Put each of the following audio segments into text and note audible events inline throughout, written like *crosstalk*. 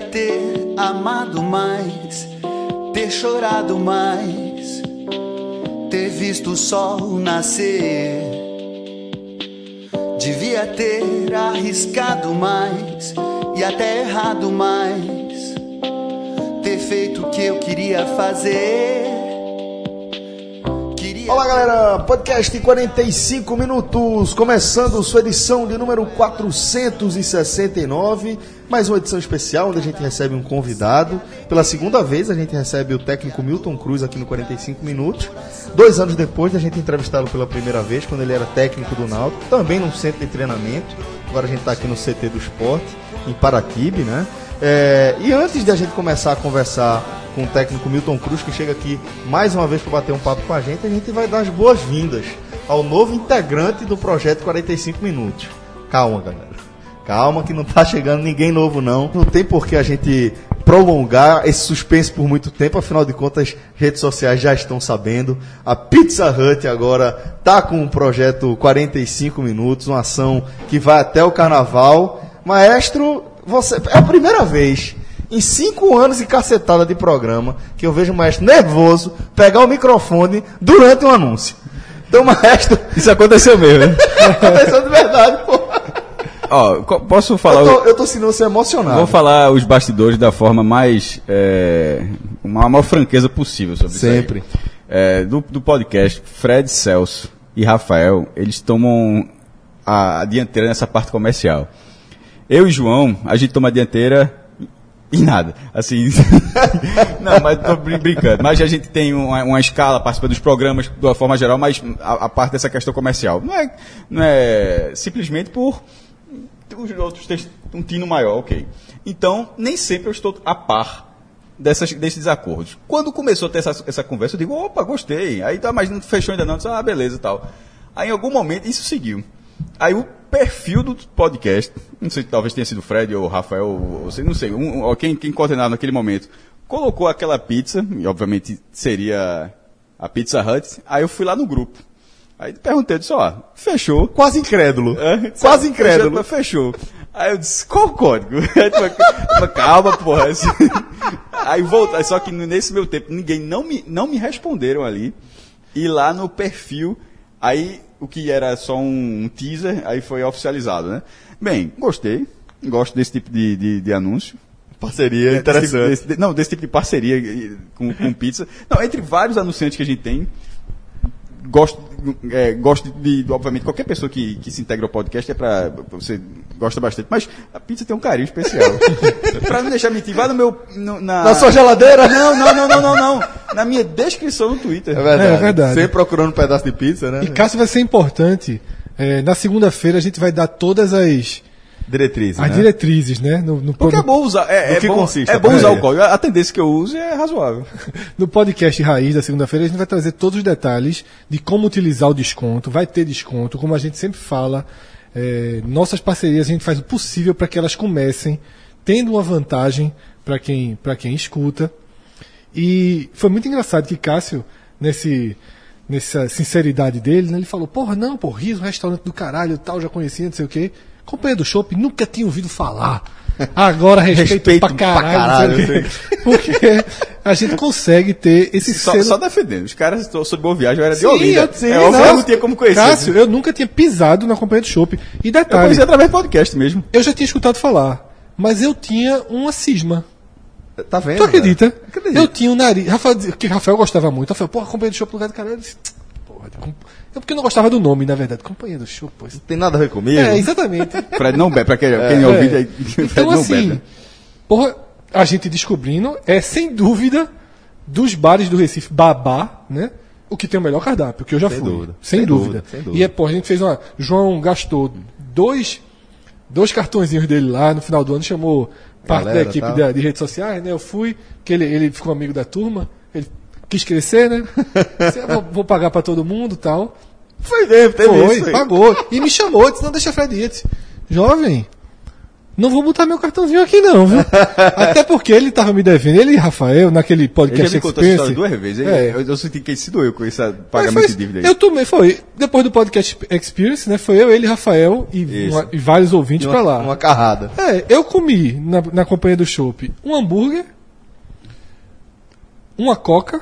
Ter amado mais, ter chorado mais, ter visto o sol nascer. Devia ter arriscado mais e até errado mais, ter feito o que eu queria fazer. Olá galera, podcast 45 minutos, começando sua edição de número 469, mais uma edição especial onde a gente recebe um convidado. Pela segunda vez a gente recebe o técnico Milton Cruz aqui no 45 minutos. Dois anos depois da gente entrevistá-lo pela primeira vez, quando ele era técnico do Náutico, também num centro de treinamento. Agora a gente está aqui no CT do Esporte, em Paraquibe, né? É, e antes de a gente começar a conversar com o técnico Milton Cruz, que chega aqui mais uma vez para bater um papo com a gente, a gente vai dar as boas-vindas ao novo integrante do projeto 45 Minutos. Calma, galera. Calma que não tá chegando ninguém novo não. Não tem por que a gente prolongar esse suspense por muito tempo, afinal de contas, redes sociais já estão sabendo. A Pizza Hut agora tá com um projeto 45 minutos, uma ação que vai até o carnaval. Maestro, você é a primeira vez em cinco anos e cacetada de programa que eu vejo o maestro nervoso pegar o microfone durante um anúncio. Então, maestro, Isso aconteceu mesmo, né? *laughs* aconteceu de verdade, pô. Ó, posso falar. Eu tô, eu tô emocionado. Vou falar os bastidores da forma mais. É, uma maior franqueza possível sobre Sempre. isso. aí. É, do, do podcast, Fred Celso e Rafael, eles tomam a, a dianteira nessa parte comercial. Eu e João, a gente toma a dianteira em nada. Assim. *laughs* não, mas tô brin- brincando. Mas a gente tem uma, uma escala, participa dos programas de uma forma geral, mas a, a parte dessa questão comercial. Não é, não é simplesmente por os outros têm um tino maior, ok. Então, nem sempre eu estou a par dessas, desses desacordos. Quando começou a ter essa, essa conversa, eu digo, opa, gostei. Aí tá, mas não fechou ainda não. Disse, ah, beleza e tal. Aí em algum momento isso seguiu. Aí o perfil do podcast, não sei, talvez tenha sido o Fred ou o Rafael, ou, não sei, um, ou quem, quem coordenava naquele momento, colocou aquela pizza, e obviamente seria a Pizza Hut, aí eu fui lá no grupo. Aí perguntei, eu disse, ó, fechou. Quase incrédulo. É, Quase incrédulo. Fechou. Aí eu disse, qual o código? *laughs* Aí calma, porra. Aí volta, só que nesse meu tempo ninguém não me, não me responderam ali. E lá no perfil, aí o que era só um, um teaser, aí foi oficializado, né? Bem, gostei. Gosto desse tipo de, de, de anúncio. Parceria Desse interessante. desse- de- não, desse tipo de parceria eh, com, com pizza. Não, entre vários anunciantes que a gente tem, gosto, é, gosto de, de- obviamente, qualquer pessoa que, que se integra ao podcast é pra, você gosta bastante, mas a pizza tem um carinho especial. *laughs* pra não deixar mentir, vai no meu, no- na... Na sua geladeira? Não, não, não, não, não, não. Na minha descrição no Twitter. É verdade. É verdade. Sempre procurando um pedaço de pizza, né? E Cássio vai ser importante. É, na segunda-feira a gente vai dar todas as, Diretrizes, as né? diretrizes, né? No, no, Porque é bom usar, é, é que bom, consiste é bom usar o código. A tendência que eu uso é razoável. *laughs* no podcast Raiz da segunda-feira a gente vai trazer todos os detalhes de como utilizar o desconto. Vai ter desconto, como a gente sempre fala. é, nossas parcerias a gente faz o possível para que elas comecem tendo uma vantagem para quem, pra quem escuta. E foi muito engraçado que Cássio, nesse, nessa sinceridade dele, né, ele falou: Porra, não, pô, riso, restaurante do caralho tal, já conhecia, não sei o quê. Companhia do Shopping, nunca tinha ouvido falar. Agora respeito, Respeito pra pra caralho. não sei o quê. Porque a gente consegue ter esse Só, selo. só defendendo. Os caras sobre boa viagem, eu era de Sim, Olinda. eu- sim, é óbvio não. que eu não tinha como conhecer. Cássio, eu nunca tinha pisado na companhia do Shopping. E eu detalhe, conheci através do podcast mesmo. eu já tinha escutado falar, mas eu tinha uma cisma. Tá vendo? Tu acredita? Acredito. Eu tinha um nariz. Rafael, que Rafael gostava muito. Rafael, porra, companhia do show lugar do caralho. É porque eu não gostava do nome, na verdade. Companhia do show, pô. isso- Tem nada a ver comigo? É, exatamente. *laughs* Fred não bebe, pra quem, quem não ouviu, É. aí, *laughs* Fred Então, não assim, bebe. porra, a gente descobrindo, é sem dúvida, dos bares do Recife, babá, né? O que tem o melhor cardápio, que eu já Sem fui. dúvida. Sem, Sem dúvida. dúvida, sem dúvida. E é, pô, a gente fez uma. João gastou dois, dois cartõezinhos dele lá no final do ano, chamou parte Galera, da equipe da- de redes sociais, né? Eu fui, que ele, ele ficou amigo da turma, quis crescer, né? *laughs* "Ah, vou, vou pagar pra todo mundo e tal. Foi mesmo, teve Foi, isso aí. pagou. E me chamou, disse, não, deixa Fred ir. Disse, Jovem, não vou botar meu cartãozinho aqui não, viu? *laughs* Até porque ele tava me devendo, ele e Rafael, naquele Ele podcast já me contou essa história duas vezes. É. Eu, eu senti que ele se doeu com esse pagamento foi- de dívida aí. Eu tomei, foi. Depois do podcast Experience, né? Foi eu, ele, Rafael e, uma- e vários ouvintes pra lá. Uma carrada. É, eu comi na, na companhia do Chopp um hambúrguer, uma coca,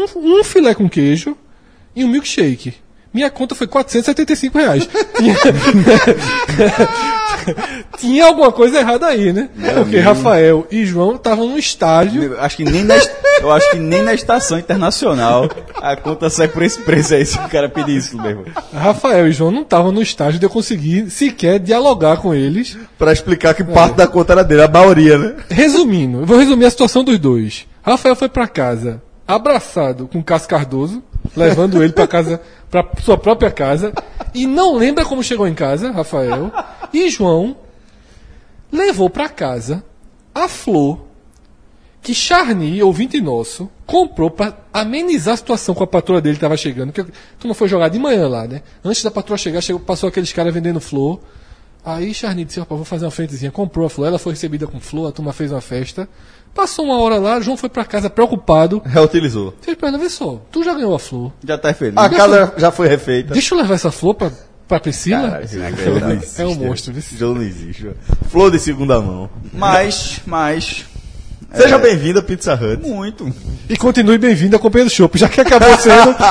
um, um filé com queijo e um milkshake. Minha conta foi 475 reais. Tinha, *laughs* Tinha alguma coisa errada aí, né? Porque Rafael e João estavam no estádio. Eu acho que nem na, eu acho que nem na estação internacional a conta sai por esse preço aí se o cara pedir isso mesmo. Rafael e João não estavam no estágio de eu conseguir sequer dialogar com eles. Pra explicar que parte da conta era dele, a maioria, né? Resumindo, eu vou resumir a situação dos dois. Rafael foi pra casa abraçado com Cássio Cardoso, levando ele pra casa, para sua própria casa, e não lembra como chegou em casa, Rafael. E João levou pra casa a flor que Charny, ouvinte nosso, comprou pra amenizar a situação com a patroa dele que tava chegando. Que a turma foi jogar de manhã lá, né? Antes da patroa chegar, chegou, passou aqueles caras vendendo flor. Aí Charny disse, rapaz, vou fazer uma frentezinha. Comprou a flor, ela foi recebida com flor, a turma fez uma festa. Passou uma hora lá, João foi pra casa preocupado. *laughs* Reutilizou. Fez pra ela, vê só, tu já ganhou a flor. Já tá feliz. A casa já foi refeita. Deixa eu levar essa flor pra, pra Priscila. Caralho, esse jogo não existe, é um né? monstro. Esse... Jogo não existe. Flor de segunda mão. Mas, mas. Seja bem-vindo a Pizza Hut. Muito. E continue bem-vindo à Companhia do Chopp, já que acabou sendo. *laughs*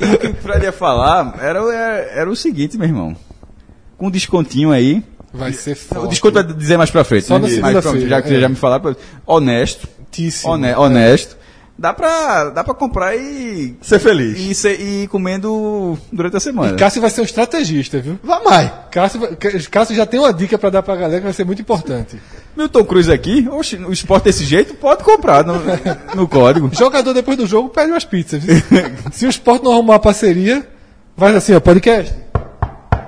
O que o Fred ia falar era, o- era, era o seguinte, meu irmão. Com um descontinho aí. Vai ser O forte. desconto vai dizer mais pra frente. Só né? Mas pronto, Já que é. você já me falaram, honesto. Tíssimo. hone- honesto. Dá pra, dá pra comprar e, Ser feliz. e, ser- e ir comendo durante a semana. Cássio vai ser um estrategista, viu? Vá mais. Cássio, vai- Cássio já tem uma dica pra dar pra galera que vai ser muito importante. Milton Cruz aqui, oxe, o esporte desse jeito, pode comprar no, no código. *laughs* Jogador depois do jogo pede umas pizzas. Se o esporte não arrumar uma parceria, vai assim, ó, podcast.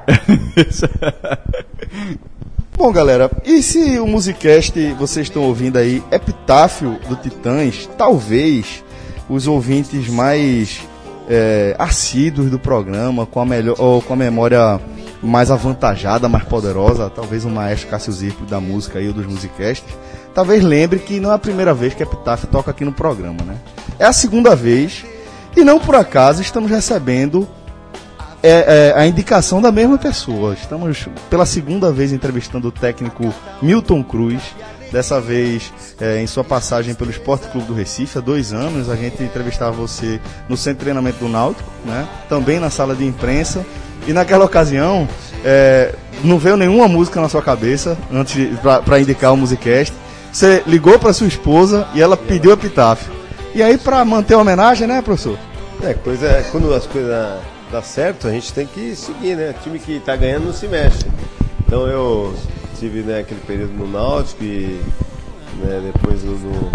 *laughs* Bom, galera, e se o Musicast vocês estão ouvindo aí, Epitáfio do Titãs, talvez os ouvintes mais é, assíduos do programa, com a melhor, ou com a memória mais avantajada, mais poderosa, talvez o maestro Cássio Zirco da música aí, ou dos Musicasts, talvez lembre que não é a primeira vez que Epitáfio toca aqui no programa, né? É a segunda vez, e não por acaso estamos recebendo é, é, a indicação da mesma pessoa. Estamos pela segunda vez entrevistando o técnico Milton Cruz. Dessa vez é, em sua passagem pelo Esporte Clube do Recife, há dois anos, a gente entrevistava você no centro de treinamento do Náutico, né? também na sala de imprensa. E naquela ocasião, é, não veio nenhuma música na sua cabeça antes para indicar o Musicast. Você ligou para sua esposa e ela pediu epitáfio. E aí, para manter a homenagem, né, professor? É, coisa, quando as coisas dão certo, a gente tem que seguir, né? O time que tá ganhando não se mexe. Então eu tive né, aquele período no Náutico e né, depois no- no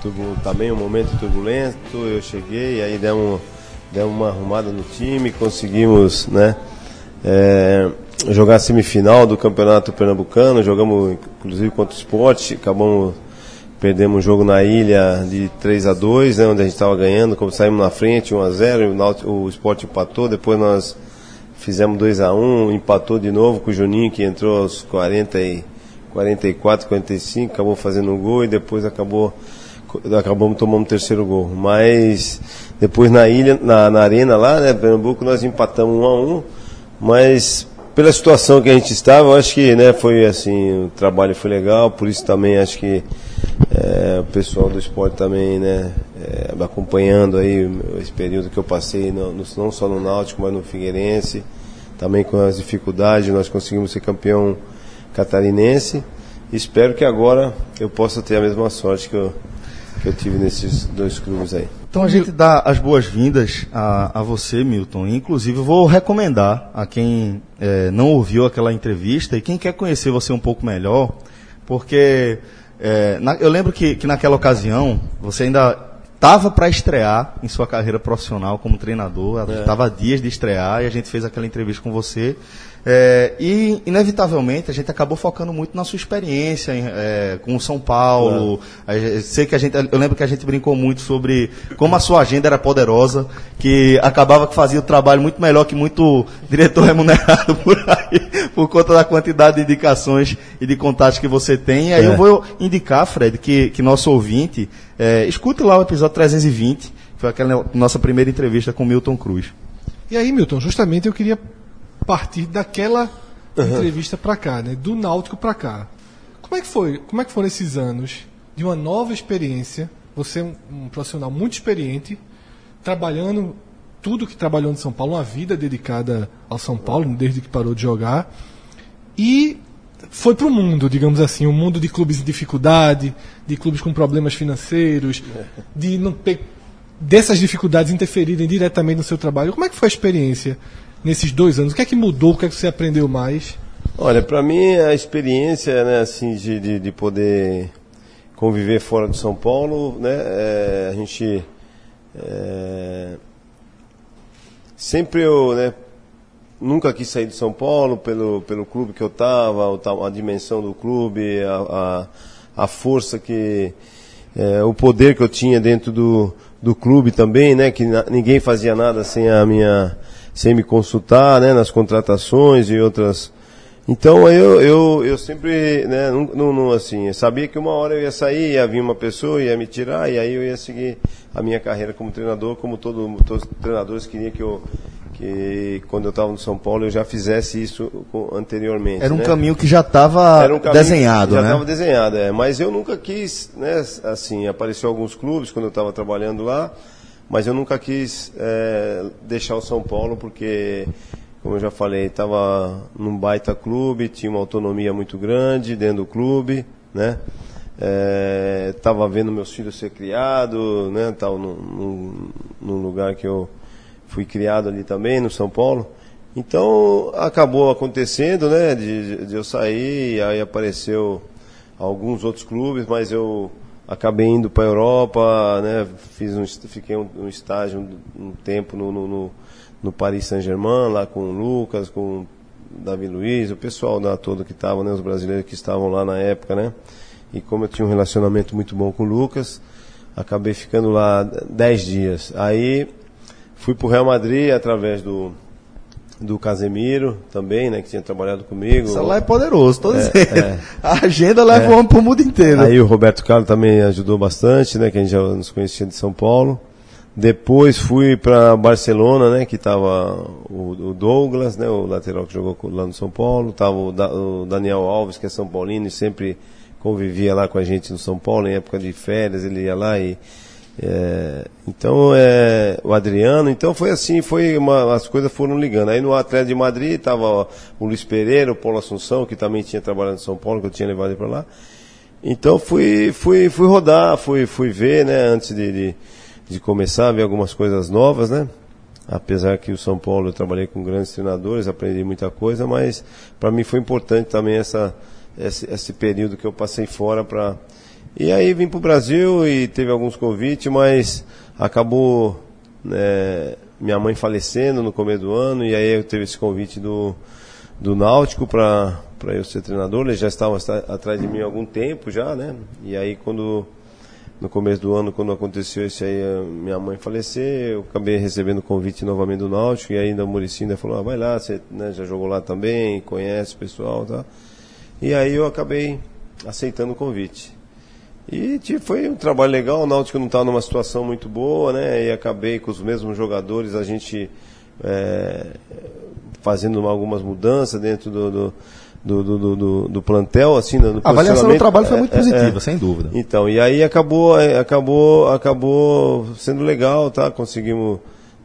turbu- também um momento turbulento, eu cheguei, aí demos, demos uma arrumada no time, conseguimos né, é, jogar a semifinal do Campeonato Pernambucano, jogamos inclusive contra o Sport, acabamos Perdemos um jogo na ilha de 3 a 2 né, onde a gente estava ganhando, como saímos na frente, 1 a 0 o, o Sport empatou, depois nós fizemos 2 a 1 empatou de novo com o Juninho, que entrou aos 40 e 44, 45, acabou fazendo um gol e depois acabou acabamos tomando o terceiro gol. Mas depois na ilha, na, na arena lá, né, Pernambuco, nós empatamos 1 a 1 mas pela situação que a gente estava, eu acho que né, foi assim, o trabalho foi legal, por isso também acho que é, o pessoal do esporte também, né, é, acompanhando aí esse período que eu passei, no, no- não só no Náutico, mas no Figueirense, também com as dificuldades, nós conseguimos ser campeão catarinense. Espero que agora eu possa ter a mesma sorte que eu, que eu tive nesses dois clubes aí. Então a gente dá as boas-vindas a, a você, Milton. Inclusive, vou recomendar a quem eh, não ouviu aquela entrevista e quem quer conhecer você um pouco melhor, porque eh, na- eu lembro que, que naquela ocasião você ainda estava para estrear em sua carreira profissional como treinador, estava a dias de estrear e a gente fez aquela entrevista com você. É, e, inevitavelmente, a gente acabou focando muito na sua experiência em, é, com o São Paulo. Gente- sei que a gente, eu lembro que a gente brincou muito sobre como a sua agenda era poderosa, que acabava que fazia o trabalho muito melhor que muito diretor *laughs* remunerado por aí, por conta da quantidade de indicações e de contatos que você tem. E aí É. eu vou indicar, Fred, que, que nosso ouvinte é, escute lá o episódio 320, que foi aquela nossa primeira entrevista com Milton Cruz. E aí, Milton, justamente eu queria partir daquela entrevista pra cá, né? Do Náutico pra cá. Como é que foi? Como é que foram esses anos de uma nova experiência? Você é um, um profissional muito experiente, trabalhando tudo que trabalhou no São Paulo, uma vida dedicada ao São Paulo desde que parou de jogar. E foi para o mundo, digamos assim, um mundo de clubes em dificuldade, de clubes com problemas financeiros, *laughs* de não ter dessas dificuldades interferirem diretamente no seu trabalho. Como é que foi a experiência nesses dois anos? O que é que mudou? O que é que você aprendeu mais? Olha, para mim a experiência, né, assim, de, de, de poder conviver fora de São Paulo, né, é, a gente é, sempre eu, né, nunca quis sair de São Paulo pelo pelo clube que eu tava, a dimensão do clube, a, a, a força que é, o poder que eu tinha dentro do, do clube também, né? Que ninguém fazia nada sem a minha, sem me consultar, né? Nas contratações e outras. Então eu, eu, eu sempre, né? Não, não, assim, sabia que uma hora eu ia sair, ia vir uma pessoa, ia me tirar e aí eu ia seguir a minha carreira como treinador, como todo, todos os treinadores queriam que eu que quando eu estava no São Paulo eu já fizesse isso anteriormente. Era um né? caminho que já estava um desenhado, que já né? estava desenhado, é. Mas eu nunca quis, né? Assim, apareceu alguns clubes quando eu estava trabalhando lá, mas eu nunca quis é, deixar o São Paulo porque, como eu já falei, estava num baita clube, tinha uma autonomia muito grande dentro do clube, né? Estava vendo meus filhos ser criados, né? Num, num lugar que eu fui criado ali também, no São Paulo. Então acabou acontecendo, né, de, de eu sair, aí apareceu alguns outros clubes, mas eu acabei indo para a Europa, né, fiz um, fiquei um, um estágio um, um tempo no, no, no, Paris Saint-Germain, lá com o Lucas, com o Davi Luiz, o pessoal lá todo que estava, né, os brasileiros que estavam lá na época, né, e como eu tinha um relacionamento muito bom com o Lucas, acabei ficando lá 10 dias. Aí fui para o Real Madrid através do do Casemiro também, né, que tinha trabalhado comigo. Isso lá é poderoso, tô É, dizendo. é. *laughs* A agenda leva o homem pro mundo inteiro. Aí o Roberto Carlos também ajudou bastante, né, que a gente já nos conhecia de São Paulo. Depois fui para Barcelona, né, que estava o, o Douglas, né, o lateral que jogou lá no São Paulo, tava o, Da- o Daniel Alves, que é São Paulino e sempre convivia lá com a gente no São Paulo em época de férias, ele ia lá e é, então é, o Adriano, então foi assim, foi uma, as coisas foram ligando. Aí no Atlético de Madrid estava o Luiz Pereira, o Paulo Assunção, que também tinha trabalhado em São Paulo, que eu tinha levado ele para lá. Então fui, fui, fui rodar, fui, fui ver, né, antes de, de, de começar, ver algumas coisas novas, né? Apesar que o São Paulo eu trabalhei com grandes treinadores, aprendi muita coisa, mas para mim foi importante também essa, esse, esse período que eu passei fora para. E aí vim para o Brasil e teve alguns convites, mas acabou né, minha mãe falecendo no começo do ano, e aí eu teve esse convite do, do Náutico para eu ser treinador. Eles já estavam esta- atrás de mim há algum tempo já, né? E aí quando no começo do ano, quando aconteceu isso aí, minha mãe falecer, eu acabei recebendo o convite novamente do Náutico, e ainda o Muricy ainda falou, ah, vai lá, você né, já jogou lá também, conhece o pessoal, tá? E aí eu acabei aceitando o convite. E tipo, foi um trabalho legal, o Náutico não estava numa situação muito boa, né? E acabei com os mesmos jogadores, a gente é, fazendo algumas mudanças dentro do, do, do, do, do- do- do plantel, assim, no A avaliação do trabalho foi muito É, é, positiva, é. sem dúvida. Então, e aí acabou, é, acabou, acabou sendo legal, tá? Conseguimos,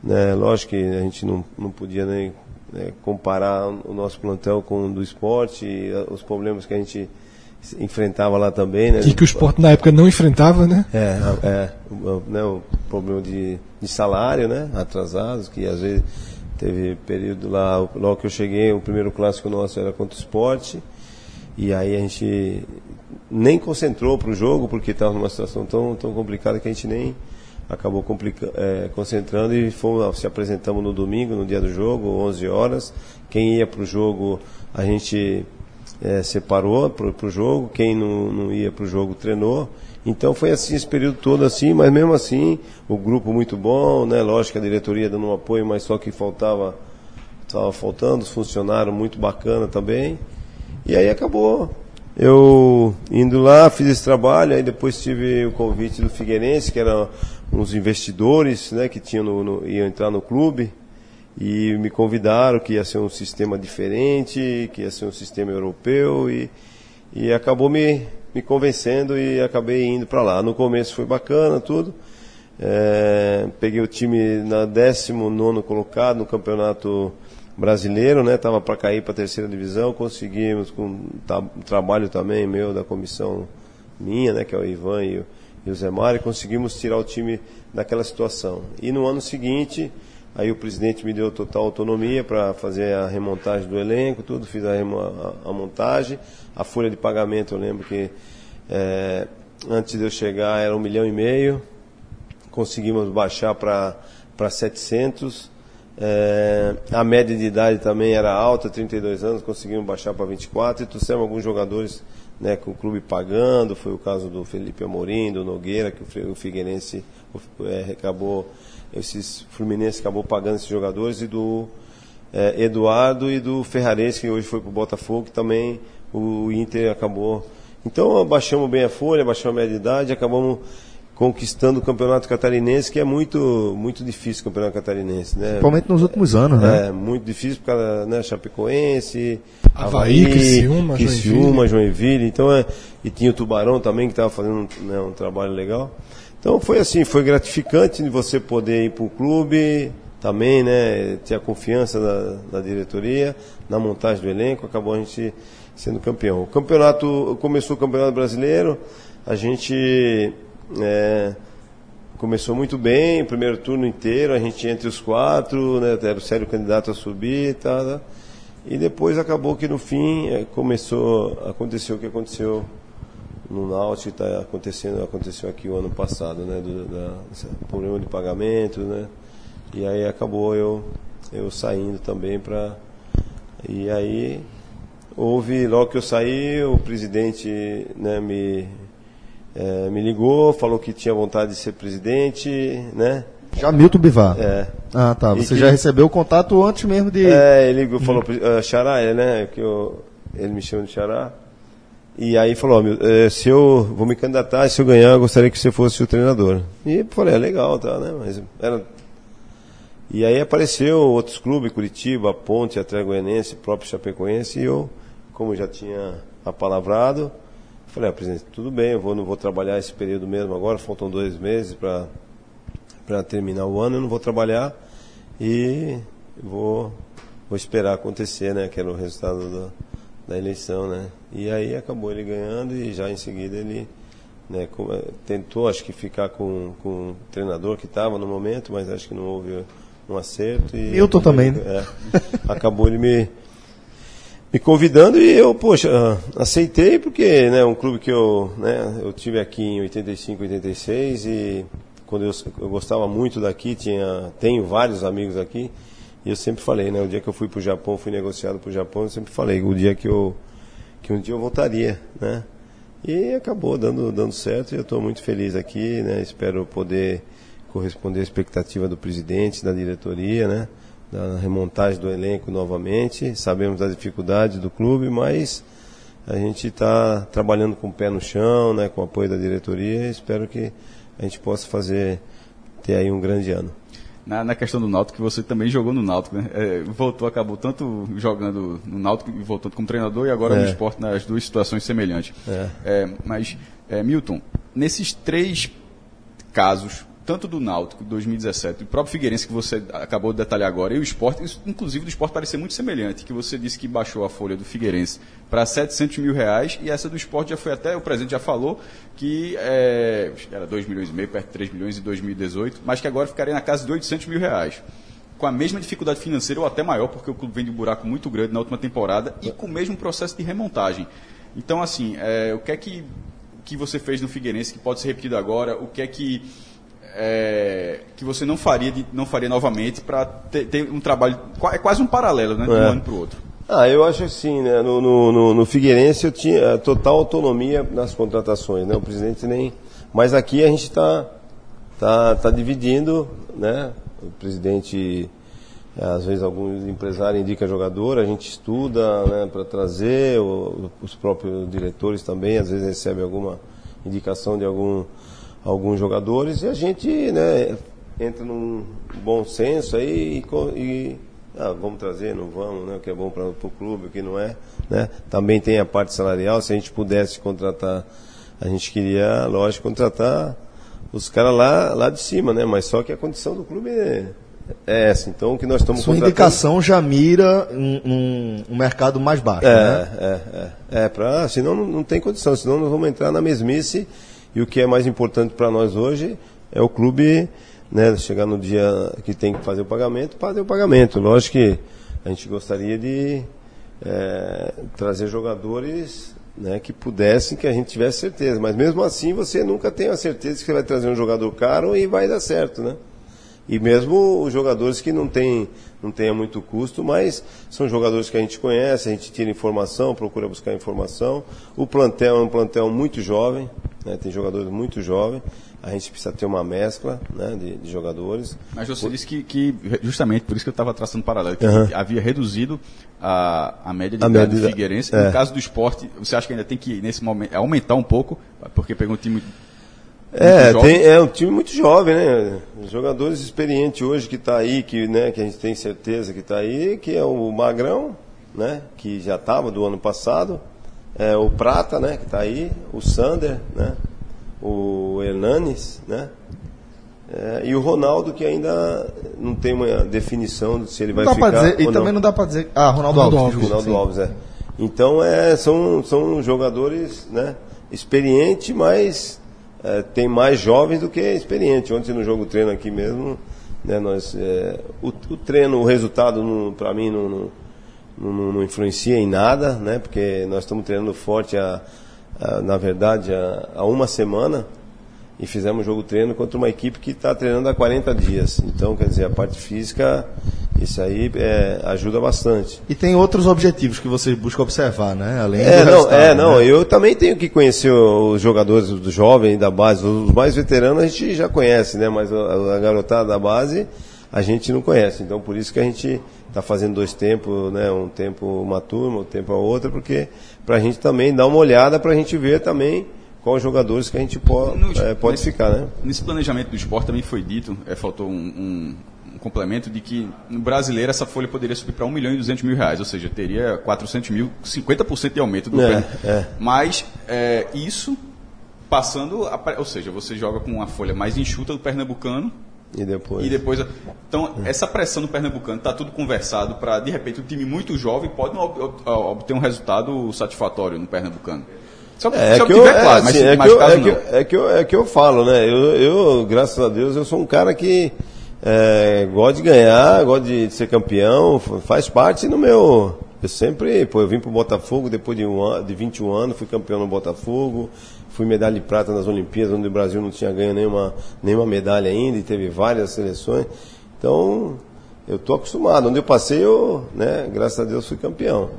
né, lógico que a gente não, não podia nem né, comparar o nosso plantel com o do esporte, os problemas que a gente enfrentava lá também, né? E que o esporte na época não enfrentava, né? É, é o, né, o problema de, de salário, né? Atrasados, que às vezes teve período lá, logo que eu cheguei, o primeiro clássico nosso era contra o esporte, e aí a gente nem concentrou para o jogo, porque estava numa situação tão, tão complicada que a gente nem acabou é, concentrando e fomos, se apresentamos no domingo, no dia do jogo, 11 horas. Quem ia para o jogo, a gente é, separou para o jogo, quem não, não ia para o jogo treinou. Então foi assim esse período todo assim, mas mesmo assim, o grupo muito bom, né? Lógico que a diretoria dando um apoio, mas só que faltava, estava faltando, os funcionários muito bacana também. E aí acabou. Eu indo lá, fiz esse trabalho, aí depois tive o convite do Figueirense, que eram uns investidores né, que tinham no, no, iam entrar no clube, e me convidaram que ia ser um sistema diferente, que ia ser um sistema europeu, e, e acabou me, me convencendo e acabei indo para lá. No começo foi bacana, tudo. É, peguei o time na 19 colocado no campeonato brasileiro, né? Tava para cair para a terceira divisão, conseguimos com um trabalho também meu da comissão minha, né? Que é o Ivan e o, e o Zé Mário, conseguimos tirar o time daquela situação. E no ano seguinte, aí o presidente me deu total autonomia para fazer a remontagem do elenco, tudo, fiz a, a, a, montagem, a folha de pagamento, eu lembro que é, antes de eu chegar era um milhão e meio, conseguimos baixar para 700 é, a média de idade também era alta, 32 anos, conseguimos baixar para 24 e trouxemos alguns jogadores né, com o clube pagando, foi o caso do Felipe Amorim, do Nogueira, que o Figueirense é, acabou, esses Fluminense acabou pagando esses jogadores, e do é, Eduardo e do Ferrarense, que hoje foi para o Botafogo, que também o Inter acabou. Então baixamos bem a folha, baixamos a média de idade, acabamos conquistando o campeonato catarinense, que é muito muito difícil o campeonato catarinense, né? Principalmente nos últimos anos, né? É, muito difícil por causa, né, Chapecoense, Havaí, Criciúma, Criciúma, Joinville. Joinville. Então, é, e tinha o Tubarão também, que estava fazendo né, um trabalho legal. Então foi assim, foi gratificante você poder ir para o clube, também, né, ter a confiança da, da diretoria, na montagem do elenco, acabou a gente sendo campeão. O campeonato, começou o campeonato brasileiro, a gente é, começou muito bem, primeiro turno inteiro, a gente entre os quatro, né, era o sério candidato a subir e tal, tá, e depois acabou que no fim é, começou, aconteceu o que aconteceu no Náutico, está acontecendo, aconteceu aqui o ano passado, né, do da, problema de pagamento, né, e aí acabou eu, eu saindo também para, e aí houve, logo que eu saí, o presidente né, me é, me ligou, falou que tinha vontade de ser presidente, né? Já Milton Bivar. É. Ah, tá. Você que... já recebeu o contato antes mesmo de. É, ele falou, uh, Xará, é, né? Que eu, ele me chama de Xará. E aí falou, oh, se eu vou me candidatar, se eu ganhar, eu gostaria que você fosse o treinador. E falei, é legal, tá, né? Mas era... E aí apareceu outros clubes, Curitiba, Ponte, Atlético Goianense, próprio Chapecoense, e eu, como já tinha apalavrado, Falei, ah, presidente, tudo bem, eu vou, não vou trabalhar esse período mesmo agora, faltam dois meses para terminar o ano, eu não vou trabalhar e vou, vou esperar acontecer, né, que era o resultado da, da eleição, né. E aí acabou ele ganhando e já em seguida ele né, tentou, acho que ficar com, com o treinador que estava no momento, mas acho que não houve um acerto. E Milton também, né? É, acabou ele me me convidando e eu, poxa, aceitei porque, né, um clube que eu, né, eu tive aqui em 85, 86 e quando eu, eu gostava muito daqui, tinha, tenho vários amigos aqui e eu sempre falei, né, o dia que eu fui para o Japão, fui negociado para o Japão, eu sempre falei, o dia que eu, que um dia eu voltaria, né, e acabou dando, dando certo e eu estou muito feliz aqui, né, espero poder corresponder à expectativa do presidente, da diretoria, né, da remontagem do elenco novamente. Sabemos das dificuldades do clube, mas a gente está trabalhando com o pé no chão, né, com o apoio da diretoria. Espero que a gente possa fazer ter aí um grande ano. Na, na questão do Náutico, que você também jogou no Náutico, né? É, voltou, acabou tanto jogando no Náutico, voltando como treinador e agora é. no esporte nas duas situações semelhantes. É. É, mas, é, Milton, nesses três casos, tanto do Náutico 2017, o próprio Figueirense que você acabou de detalhar agora, e o esporte, inclusive do esporte parecia muito semelhante, que você disse que baixou a folha do Figueirense para 700 mil reais, e essa do esporte já foi até, o presidente já falou, que é, era 2 milhões e meio, perto de 3 milhões em 2018, mas que agora ficaria na casa de 800 mil reais. Com a mesma dificuldade financeira, ou até maior, porque o clube vem de um buraco muito grande na última temporada, e com o mesmo processo de remontagem. Então, assim, é, o que é que, que você fez no Figueirense que pode ser repetido agora? O que é que é, que você não faria, não faria novamente para ter, ter um trabalho. É quase um paralelo, né? De um É. ano para o outro. Ah, eu acho assim, né? No, no, no, no Figueirense eu tinha eh, total autonomia nas contratações, né? O presidente nem. Mas aqui a gente está tá, tá dividindo, né? O presidente, eh, às vezes alguns empresários indicam jogador, a gente estuda, né? Para trazer, o- os próprios diretores também, às vezes recebem alguma indicação de algum, alguns jogadores e a gente, né? Entra num bom senso aí e, e ah, vamos trazer, não vamos, né? O que é bom para o clube, o que não é, né? Também tem a parte salarial, se a gente pudesse contratar, a gente queria, lógico, contratar os caras lá, lá de cima, né? Mas só que a condição do clube é, é essa. Então o que nós estamos Sua contratando- indicação já mira um, um- um mercado mais baixo, é, né? é, é, é pra, senão não, não tem condição, senão nós vamos entrar na mesmice e o que é mais importante para nós hoje é o clube, né, chegar no dia que tem que fazer o pagamento, fazer o pagamento. Lógico que a gente gostaria de é, trazer jogadores né, que pudessem, que a gente tivesse certeza, mas mesmo assim você nunca tem a certeza que você vai trazer um jogador caro e vai dar certo, né? E mesmo os jogadores que não têm não tenha muito custo, mas são jogadores que a gente conhece, a gente tira informação, procura buscar informação. O plantel é um plantel muito jovem, né, tem jogadores muito jovens. A gente precisa ter uma mescla né, de, de jogadores. Mas você disse que, que, justamente por isso que eu estava traçando paralelo, que Aham. havia reduzido a, a média de A idade do de- Figueirense. é. No caso do esporte, você acha que ainda tem que, nesse momento, aumentar um pouco, porque pegou um time. É, tem, é um time muito jovem, né? Os jogadores experientes hoje que está aí, que, né, que a gente tem certeza que está aí, que é o Magrão, né? Que já estava do ano passado, é, o Prata, né? Que está aí, o Sander, né? O Hernanes, né? É, e o Ronaldo que ainda não tem uma definição de se ele vai Não dá ficar dizer, e ou também não dá pra dizer. Ah, Ronaldo, Ronaldo Alves. Ronaldo sim. Alves, é. Então é, são, são jogadores né, experientes, mas é, tem mais jovens do que experientes. Ontem no jogo treino aqui mesmo, né, nós, é, o, o treino, o resultado para mim não, não, não, não influencia em nada, né, porque nós estamos treinando forte, a, a- na verdade, há- uma semana e fizemos jogo treino contra uma equipe que está treinando há 40 dias. Então, quer dizer, a parte física, isso aí é, ajuda bastante. E tem outros objetivos que vocês buscam observar, né? Além É, do não, é, não, né? eu também tenho que conhecer os jogadores do jovem da base, os mais veteranos a gente já conhece, né? Mas a, a garotada da base a gente não conhece. Então por isso que a gente está fazendo dois tempos, né? Um tempo uma turma, um tempo a outra, porque para a gente também dar uma olhada para a gente ver também quais jogadores que a gente po No- eh, pode nesse- ficar, né? Nesse planejamento do esporte também foi dito, é, faltou um- um complemento de que no brasileiro essa folha poderia subir para 1 milhão e 200 mil reais, ou seja, teria 400 mil, 50% de aumento do É, é. Mas é, isso passando, a, ou seja, você joga com uma folha mais enxuta do pernambucano E depois. e depois. Então, essa pressão do Pernambucano está tudo conversado para, de repente, um time muito jovem pode não ob- ob- obter um resultado satisfatório no Pernambucano. Só É, se que eu, obtiver, é, claro, mas, assim, é mas que eu, é, que, é, que eu, é que eu falo, né? Eu, eu, graças a Deus, eu sou um cara que é, gosta de ganhar, gosta de ser campeão, faz parte no meu. Eu sempre, pô, eu vim pro Botafogo depois de, um de 21 anos, fui campeão no Botafogo, fui medalha de prata nas Olimpíadas, onde o Brasil não tinha ganho nenhuma, nenhuma medalha ainda e teve várias seleções. Então, eu tô acostumado. Onde eu passei, eu, né, graças a Deus, fui campeão.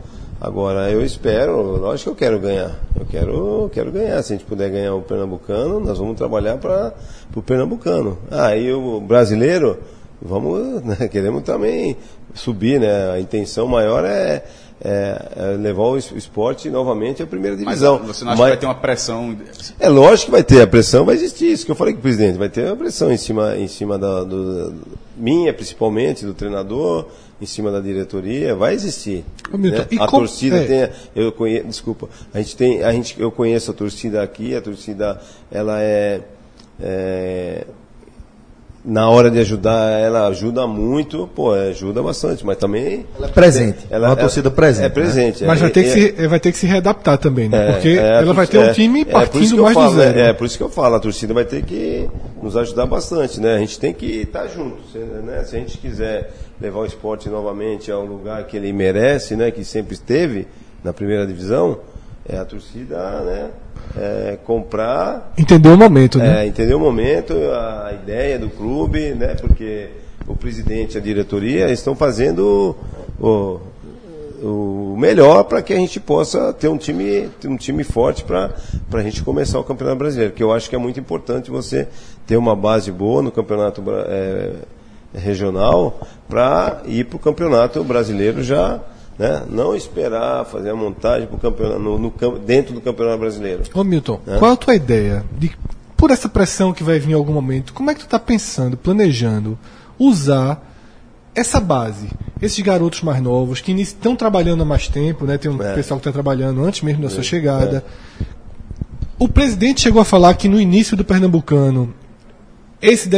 Agora, eu espero, lógico que eu quero ganhar. Eu quero, quero ganhar. Se a gente puder ganhar o Pernambucano, nós vamos trabalhar para o Pernambucano. Ah, e o brasileiro, vamos, né, *laughs* queremos também subir, né? A intenção maior é, é- é levar o es- esporte novamente à primeira Mas divisão. você não acha Mas- que vai ter uma pressão. é lógico que vai ter, a pressão vai existir, isso que eu falei com o presidente, vai ter uma pressão em cima, em cima da, do- minha, principalmente, do treinador, em cima da diretoria, vai existir. Né? A como- torcida é. tem, eu conheço, desculpa, a gente tem, a gente, eu conheço a torcida aqui, a torcida, ela é, é, na hora de ajudar, ela ajuda muito, pô, ajuda bastante, mas também... Ela é presente, uma torcida presente, É né? presente. Mas é- vai ter, que é- se, vai ter que se readaptar também, né? é, Porque é, ela vai ter um é, time é, partindo mais falo, do zero. É, é por isso que eu falo, a torcida vai ter que nos ajudar bastante, né? A gente tem que estar junto, se, né? Se a gente quiser levar o esporte novamente ao lugar que ele merece, né? Que sempre esteve na primeira divisão, É a torcida, né? é, comprar Entendeu o momento, né? é, entender o momento, a ideia do clube, né? Porque o presidente e a diretoria estão fazendo o, o melhor para que a gente possa ter um time, um time forte para a gente começar o Campeonato Brasileiro. Que eu acho que é muito importante você ter uma base boa no Campeonato é, regional para ir para o Campeonato Brasileiro já. Né? Não esperar fazer a montagem no, no dentro do Campeonato Brasileiro. Ô Milton, É. qual a tua ideia de por essa pressão que vai vir em algum momento, como é que tu tá pensando, planejando usar essa base, esses garotos mais novos que estão trabalhando há mais tempo, né? Tem um É. pessoal que está trabalhando antes mesmo da sua chegada. O presidente chegou a falar que no início do Pernambucano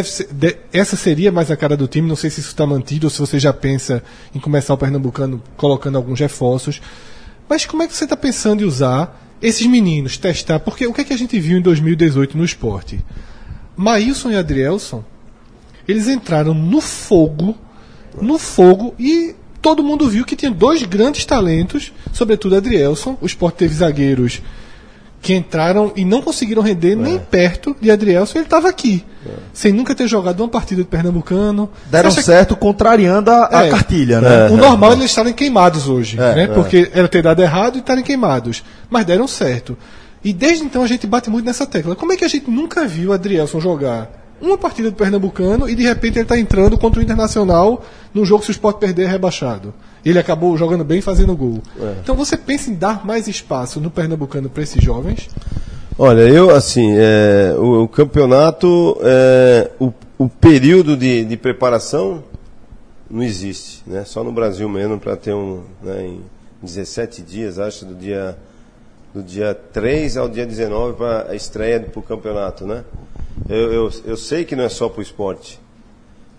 ser, de- essa seria mais a cara do time. Não sei se isso está mantido ou se você já pensa em começar o Pernambucano colocando alguns reforços. Mas como é que você está pensando em usar esses meninos, testar? Porque o que, é que a gente viu em 2018 no esporte? Maílson e Adrielson, eles entraram no fogo, no fogo, e todo mundo viu que tinha dois grandes talentos, sobretudo Adrielson. O esporte teve zagueiros que entraram e não conseguiram render nem perto de Adrielson, ele estava aqui. Sem nunca ter jogado uma partida de Pernambucano. Deram certo contrariando a, a É. cartilha, É. né? o normal é eles estarem queimados hoje, É, né? é. Porque era ter dado errado e estarem queimados. Mas deram certo. E desde então a gente bate muito nessa tecla. Como é que a gente nunca viu Adrielson jogar uma partida do Pernambucano e de repente ele está entrando contra o Internacional num jogo que se o Sport perder é rebaixado? Ele acabou jogando bem e fazendo gol. Então você pensa em dar mais espaço no Pernambucano para esses jovens? Olha, eu assim, é, o, o campeonato, é, o, o período de, de preparação não existe, né? Só no Brasil mesmo para ter um, né, em 17 dias, acho, do dia do dia 3 ao dia 19 para a estreia para o campeonato, né? Eu, eu, eu sei que não é só para o esporte.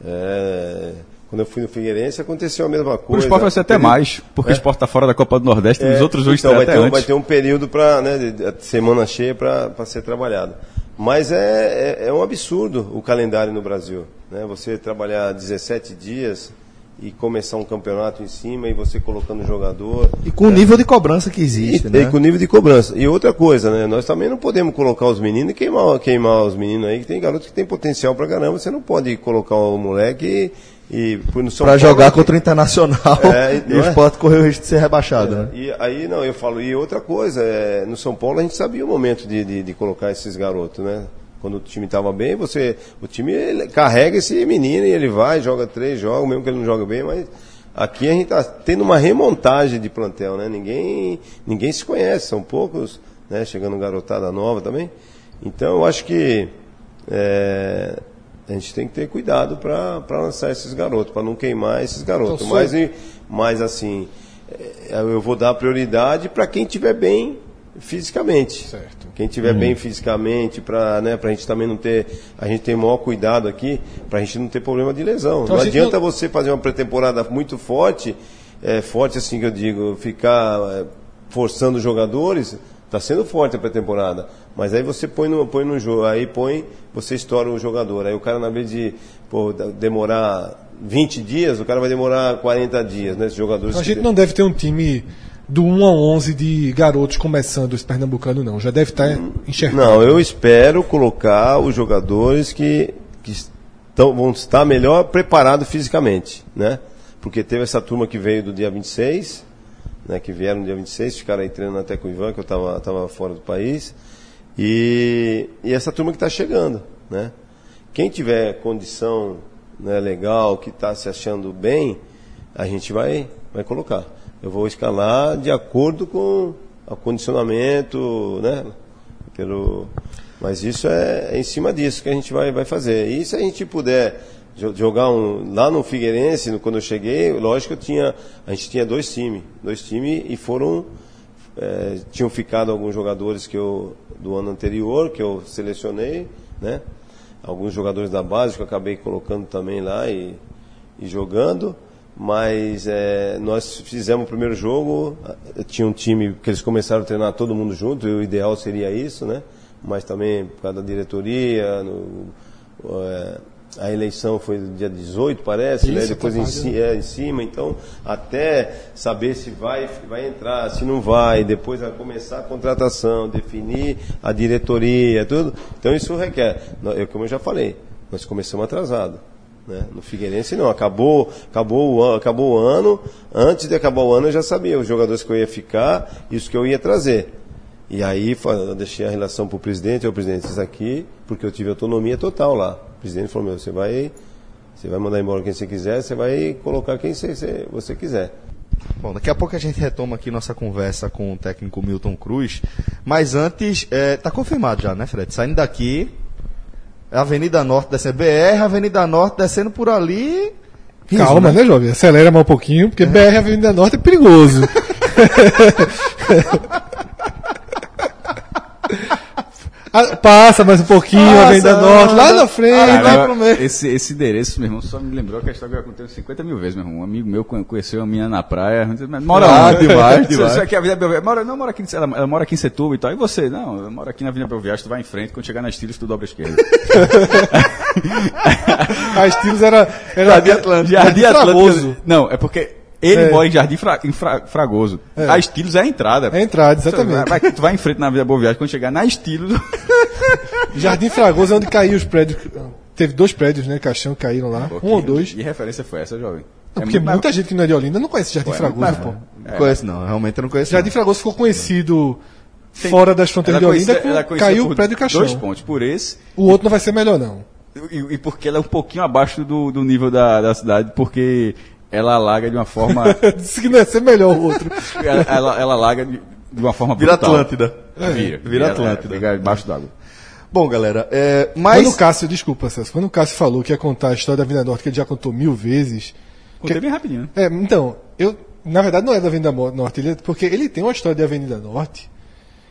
É, quando eu fui no Figueirense aconteceu a mesma O coisa. esporte vai ser até mais, porque o esporte está fora da Copa do Nordeste e é, os outros dois então, vai até ter, um- vai ter um período para né, de- semana cheia para ser trabalhado. Mas é, é, é um absurdo o calendário no Brasil. Né? Você trabalhar 17 dias e começar um campeonato em cima e você colocando jogador. E com o nível de cobrança que existe, E, né? e com o nível de cobrança. E outra coisa, né? Nós também não podemos colocar os meninos e queimar, queimar os meninos aí, que tem garotos que tem potencial pra caramba. Você não pode colocar o moleque e, e no São Pra Paulo jogar contra o Internacional É, *laughs* e o é? Sport correu o risco de ser rebaixado, né? E aí, não, eu falo, e outra coisa, é, no São Paulo a gente sabia o momento de, de, de colocar esses garotos, né? Quando o time estava bem, você, o time carrega esse menino e ele vai, joga três jogos, mesmo que ele não joga bem, mas aqui a gente está tendo uma remontagem de plantel, né? Ninguém, ninguém se conhece, são poucos, né? Chegando garotada nova também. Então eu acho que é, a gente tem que ter cuidado para lançar esses garotos, para não queimar esses garotos. Então, mas, e- mas assim, é, eu vou dar prioridade para quem estiver bem fisicamente. Certo. Quem estiver bem fisicamente, para né, a gente também não ter. A gente tem o maior cuidado aqui, para a gente não ter problema de lesão. Então, não a adianta não- você fazer uma pré-temporada muito forte, é, forte assim que eu digo, ficar é, forçando os jogadores. Está sendo forte a pré-temporada, mas aí você põe no, põe no jogo, aí põe, você estoura o jogador. Aí o cara, na vez de pô, demorar 20 dias, o cara vai demorar 40 dias, né? Esses jogadores. A que- gente não deve ter um time do 1 a 11 de garotos começando esse Pernambucano, não. Já deve estar enxergado. Não, eu espero colocar os jogadores que, que estão, vão estar melhor preparados fisicamente, né? Porque teve essa turma que veio do dia 26, né, que vieram no dia 26, ficaram aí treinando até com o Ivan, que eu estava tava fora do país, e, e essa turma que está chegando, né? Quem tiver condição né, legal, que está se achando bem, a gente vai, vai colocar. Eu vou escalar de acordo com o condicionamento, né? Pelo, mas isso é, é em cima disso que a gente vai, vai fazer. E se a gente puder jo- jogar um, lá no Figueirense, quando eu cheguei, lógico eu tinha, a gente tinha dois times, dois times e foram é, tinham ficado alguns jogadores que eu do ano anterior que eu selecionei, né? Alguns jogadores da base que eu acabei colocando também lá e, e jogando. Mas é, nós fizemos o primeiro jogo, tinha um time que eles começaram a treinar todo mundo junto, e o ideal seria isso, né? Mas também por causa da diretoria, no, é, a eleição foi dia 18, parece, né? Isso, Depois tá em, ci- é, em cima, então até saber se vai, vai entrar, se não vai, depois vai começar a contratação, definir a diretoria, tudo. Então isso requer. Eu, como eu já falei, nós começamos atrasado. Né? No Figueirense não, acabou, acabou, o, acabou o ano, antes de acabar o ano eu já sabia os jogadores que eu ia ficar, isso que eu ia trazer. E aí eu deixei a relação para o presidente, o presidente, isso aqui, porque eu tive autonomia total lá. O presidente falou, meu, você vai, você vai mandar embora quem você quiser, você vai colocar quem você, você- quiser. Bom, daqui a pouco a gente retoma aqui nossa conversa com o técnico Milton Cruz. Mas antes, é, tá confirmado já, né, Fred? Saindo daqui, Avenida Norte descendo BR, Avenida Norte descendo por ali. Riso, Calma, né, jovem? Acelera mais um pouquinho, porque BR Avenida Norte é perigoso. *laughs* Ah, Passa mais um pouquinho, Passa, Avenida Norte, lá na frente. Ah, vai Cara, pro meio. esse, esse endereço, meu irmão, só me lembrou que a história que eu contei 50 mil vezes, meu irmão. Um amigo meu conhe- conheceu uma menina na praia. Mora onde? demais, *laughs* demais. Aqui é a vida Belviagem. Mora, não, mora aqui, ela, ela mora aqui em Setúbal e tal. E você? Não, eu moro aqui na Avenida Belviagem, tu vai em frente. Quando chegar na Estilos, tu dobra *laughs* a esquerda. A Estilos era, era Jardim Atlântico. Jardim. Atlântico. Não, é porque ele É. mora em Jardim Fra- em Fra- Fragoso. A Estilos é a entrada. É a entrada, exatamente. Tu vai, tu vai em frente na Avenida Belviagem. Quando chegar na Estilos... *laughs* Jardim Fragoso é onde caiu os prédios. Teve dois prédios, né? Caixão que caíram lá. Um ou dois. E referência foi essa, jovem? Não, É porque muito mais- muita gente que não é de Olinda não conhece Jardim Pô, é Fragoso, muito pô. Não conheço não, realmente eu não conheço Jardim não. Fragoso ficou conhecido Tem- fora das fronteiras ela de Olinda, conhecia- ela com, caiu o prédio Caixão. Dois pontos, por esse O outro não vai ser melhor, não. e, e porque ela é um pouquinho abaixo do, do nível da, da cidade, porque ela alaga de uma forma. *laughs* Disse que não ia ser melhor o outro. ela, ela, ela alaga de, de uma forma Vira brutal. Atlântida. Vira, Vira ela- Atlântida. Fica debaixo d'água. Bom, galera, é, mas... Quando o Cássio, desculpa, Celso, quando o Cássio falou que ia contar a história da Avenida Norte, que ele já contou mil vezes. Contei bem rapidinho. né? É, então, eu, na verdade, não é da Avenida Norte, ele, é- porque ele tem uma história de Avenida Norte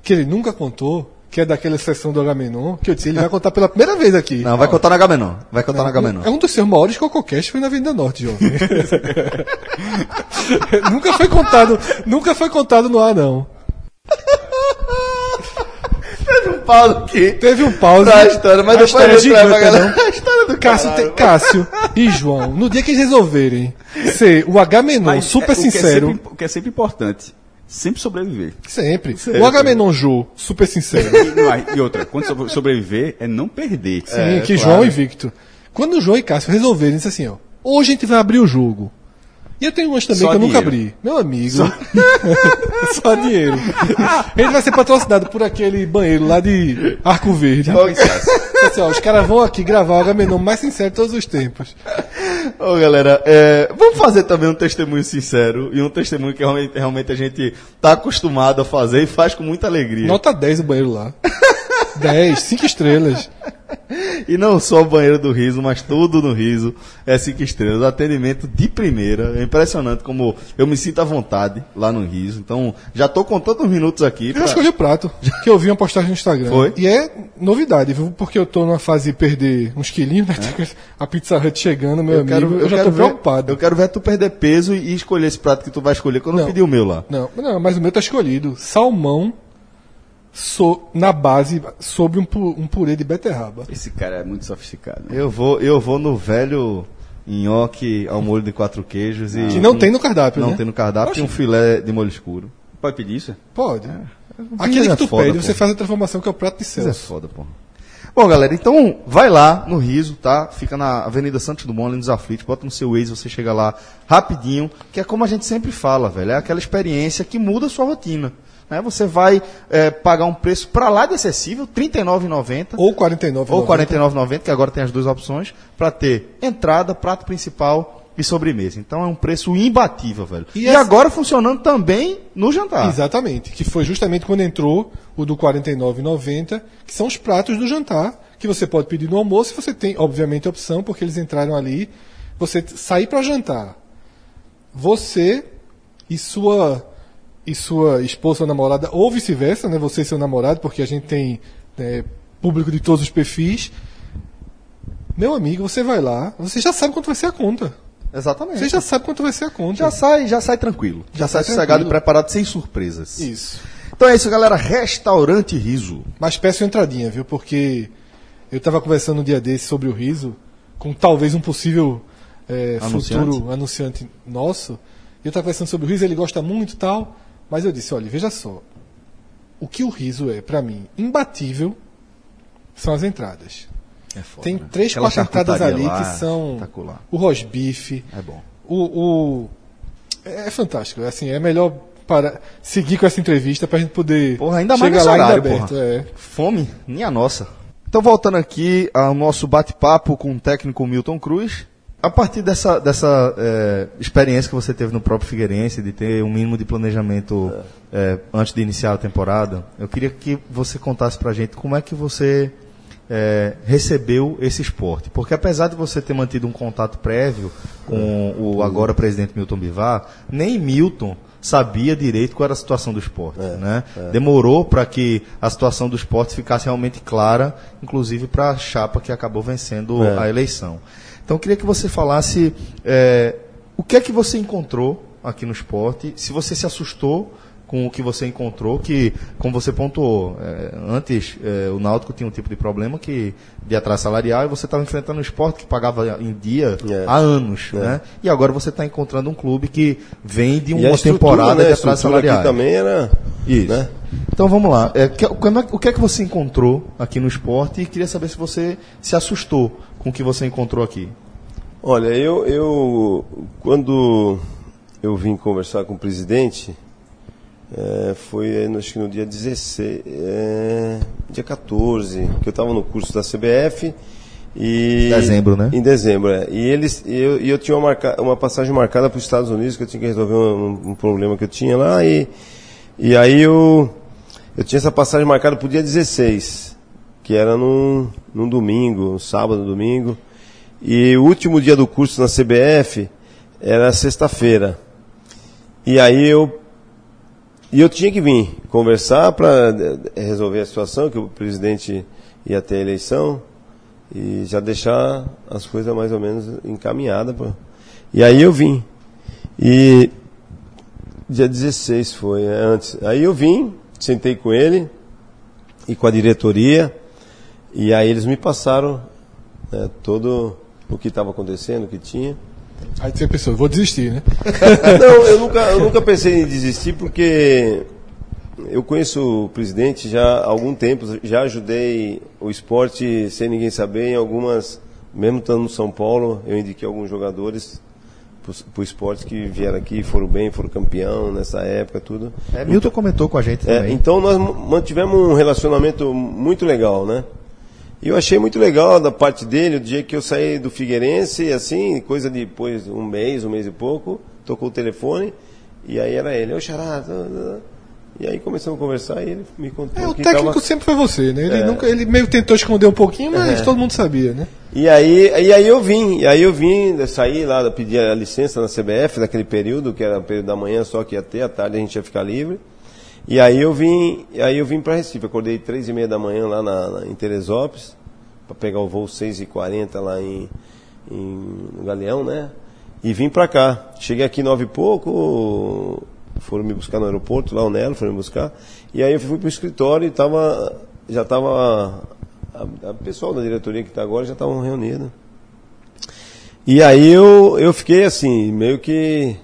que ele nunca contou, que é daquela sessão do Agamenon, que eu disse, ele vai contar pela primeira vez aqui. Não, vai contar na Gamenon. Vai contar na Gamenon. É um dos seus maiores cococast foi na Avenida Norte, jovem. *laughs* nunca foi contado, nunca foi contado no ar, não. Teve um pau aqui. Teve um pause. Pra história, mas A depois história é gente leva a gigante, galera. A história do Cássio, tem- Cássio e João, no dia que eles resolverem ser o Agamenon Mas super é- o que é sincero, sempre- O que é sempre importante, sempre sobreviver. sempre. O Agamenon Jô, super sincero. *laughs* E, e outra, quando sobre- sobreviver é não perder. Sim, que claro. João e Victor. Quando o João e Cássio resolverem, disse assim, ó, hoje a gente vai abrir o jogo. E eu tenho umas também Só que eu nunca abri. Meu amigo. Só, *laughs* dinheiro. *laughs* Ele vai ser patrocinado por aquele banheiro lá de Arco Verde. Assim, ó, os caras vão aqui gravar o Agamenon mais sincero de todos os tempos. Ô, galera, é, vamos fazer também um testemunho sincero e um testemunho que realmente, realmente a gente tá acostumado a fazer e faz com muita alegria. Nota 10 o banheiro lá. *laughs* 10, 5 estrelas. E não só o banheiro do riso, mas tudo no riso é cinco estrelas. Atendimento de primeira. É impressionante como eu me sinto à vontade lá no riso. Então, já tô contando os minutos aqui. Eu pra- já escolhi o prato, que eu vi uma postagem no Instagram. Foi? E é novidade, viu? Porque eu tô numa fase de perder uns quilinhos, né? *laughs* A Pizza Hut chegando, meu Eu, amigo. quero, eu, eu já ver, preocupado. Eu quero ver tu perder peso e escolher esse prato que tu vai escolher quando eu Não. pedir o meu lá. Não, não, mas o meu tá escolhido. Salmão so- na base sobre um, um purê de beterraba. Esse cara é muito sofisticado. Eu vou, eu vou no velho nhoque ao molho de quatro queijos e. Que não tem no cardápio, Não né? tem no cardápio e um filé de molho escuro. Pode pedir isso? Pode. Vida Aquele que tu foda, pede, pô. você faz a transformação que é o prato de Isso é foda, pô. Bom, galera, então vai lá no Riso, tá? Fica na Avenida Santos Dumont, ali nos Aflitos. Bota no seu Waze, você chega lá rapidinho. Que é como a gente sempre fala, velho. É aquela experiência que muda a sua rotina. Né? Você vai é, pagar um preço pra lá de acessível, R$ 39,90. Ou 49. Ou R$ 49,90, que agora tem as duas opções, para ter entrada, prato principal e sobremesa. Então é um preço imbatível, velho. E E, essa- agora funcionando também no jantar. Exatamente. Que foi justamente quando entrou o do R$ 49,90, que são os pratos do jantar, que você pode pedir no almoço, você tem, obviamente, a opção, porque eles entraram ali. Você sair para jantar. Você e sua e sua esposa ou namorada, ou vice-versa, né? Você e seu namorado, porque a gente tem né, público de todos os perfis. Meu amigo, você vai lá, você já sabe quanto vai ser a conta. Exatamente. Você já sabe quanto vai ser a conta. Já sai, já sai tranquilo. Já, sai sai sossegado e preparado sem surpresas. Isso. Então é isso, galera. Restaurante Riso. Mas peço entradinha, viu? Porque eu estava conversando um dia desse sobre o riso com talvez um possível é, Anunciante. futuro anunciante nosso. E eu estava pensando sobre o Riso, ele gosta muito e tal, mas eu disse, olha, veja só, o que o Riso é, para mim, imbatível, são as entradas. É foda, Tem né? três, Aquela quatro entradas ali lá, que são o rosbife, É bom. o, o- é fantástico, assim, é melhor para seguir com essa entrevista para a gente poder Porra, ainda mais chegar lá horário, ainda aberto. É. Fome, nem a nossa. Então, voltando aqui ao nosso bate-papo com o técnico Milton Cruz. A partir dessa, dessa é, experiência que você teve no próprio Figueirense, de ter um mínimo de planejamento é, antes de iniciar a temporada, eu queria que você contasse pra gente como é que você é, recebeu esse esporte. Porque apesar de você ter mantido um contato prévio com o agora presidente Milton Bivar, nem Milton sabia direito qual era a situação do esporte. né? Demorou para que a situação do esporte ficasse realmente clara, inclusive para a chapa que acabou vencendo É. a eleição. Então eu queria que você falasse é, o que é que você encontrou aqui no esporte, se você se assustou com o que você encontrou, que, como você pontuou, é, antes é, o Náutico tinha um tipo de problema que de atraso salarial e você estava enfrentando um esporte que pagava em dia É. há anos, né? E agora você está encontrando um clube que vem de uma temporada né, de atraso salarial. também era. Isso. Né? Então vamos lá. É, que- é- o que é que você encontrou aqui no esporte e queria saber se você se assustou com o que você encontrou aqui. Olha, eu, eu quando eu vim conversar com o presidente, é, foi acho que no dia 16, é, dia 14, que eu estava no curso da CBF e Dezembro, né? Em dezembro, é. E eles, e eu, e eu tinha uma, marca, uma passagem marcada para os Estados Unidos que eu tinha que resolver um, um problema que eu tinha lá e e aí eu eu tinha essa passagem marcada para o dia 16, que era num, num domingo, um sábado, domingo. E o último dia do curso na CBF era sexta-feira. E aí eu e eu tinha que vir conversar para resolver a situação, que o presidente ia ter a eleição e já deixar as coisas mais ou menos encaminhadas. pô. E aí eu vim. E dia 16 foi, é, antes. Aí eu vim, sentei com ele e com a diretoria, e aí eles me passaram né, todo o que estava acontecendo, o que tinha. Aí você pensou, vou desistir, né? *laughs* Não, eu nunca, eu nunca pensei em desistir porque eu conheço o presidente já há algum tempo, já ajudei o esporte sem ninguém saber em algumas, mesmo estando no São Paulo, eu indiquei alguns jogadores para o esporte que vieram aqui, foram bem, foram campeão nessa época, tudo. É, Milton comentou com a gente É, também. então nós mantivemos um relacionamento muito legal, né? E eu achei muito legal da parte dele, o dia que eu saí do Figueirense, assim, coisa de depois um mês, um mês e pouco, tocou o telefone, e aí era ele, ô Xará, tá, tá. e aí começamos a conversar e ele me contou É, o técnico tava... sempre foi você, né? Ele, É. nunca, ele meio tentou esconder um pouquinho, mas É. todo mundo sabia, né? E aí, e aí eu vim, e aí eu vim, saí lá, pedi a licença na CBF naquele período, que era o período da manhã só que ia ter, à tarde a gente ia ficar livre. E aí eu vim, aí eu vim para Recife, acordei três e meia da manhã lá na, na- em Teresópolis, para pegar o voo 6 e 40 lá em, em Galeão, né? E vim para cá. Cheguei aqui nove e pouco, foram me buscar no aeroporto, lá o Nelo, foram me buscar. E aí eu fui pro escritório e tava, já tava, a, a pessoal da diretoria que está agora já estavam reunidos. E aí eu, eu fiquei assim, meio que,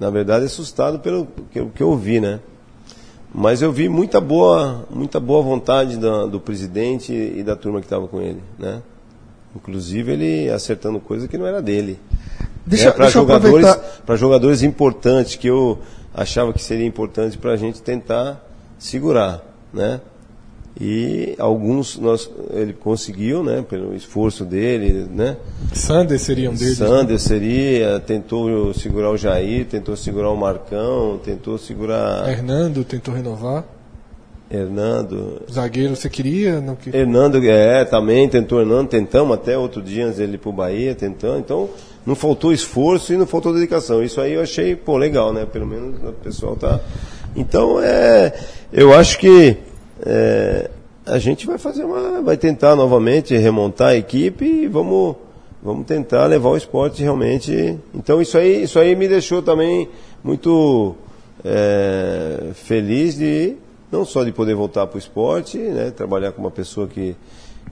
na verdade, assustado pelo que, que eu vi, né? Mas eu vi muita boa, muita boa vontade da- do presidente e da turma que estava com ele, né? Inclusive ele acertando coisa que não era dele. Deixa, para deixa eu jogadores, para jogadores importantes que eu achava que seria importante para a gente tentar segurar, né? E alguns nós, ele conseguiu, né? Pelo esforço dele, né? Sander seria um deles. né? Sander seria, tentou segurar o Jair, tentou segurar o Marcão, tentou segurar Hernando tentou renovar. Hernando. Zagueiro você queria? Não que... Hernando, é, também tentou Hernando, tentamos até outro dia antes dele ir pro Bahia, tentando. Então, não faltou esforço e não faltou dedicação. Isso aí eu achei, pô, legal, né? Pelo menos o pessoal tá. Então, é, eu acho que é, a gente vai fazer uma. vai tentar novamente remontar a equipe e vamos, vamos tentar levar o esporte realmente. Então, isso aí, isso aí me deixou também muito é, feliz de não só de poder voltar para o esporte, né, trabalhar com uma pessoa que,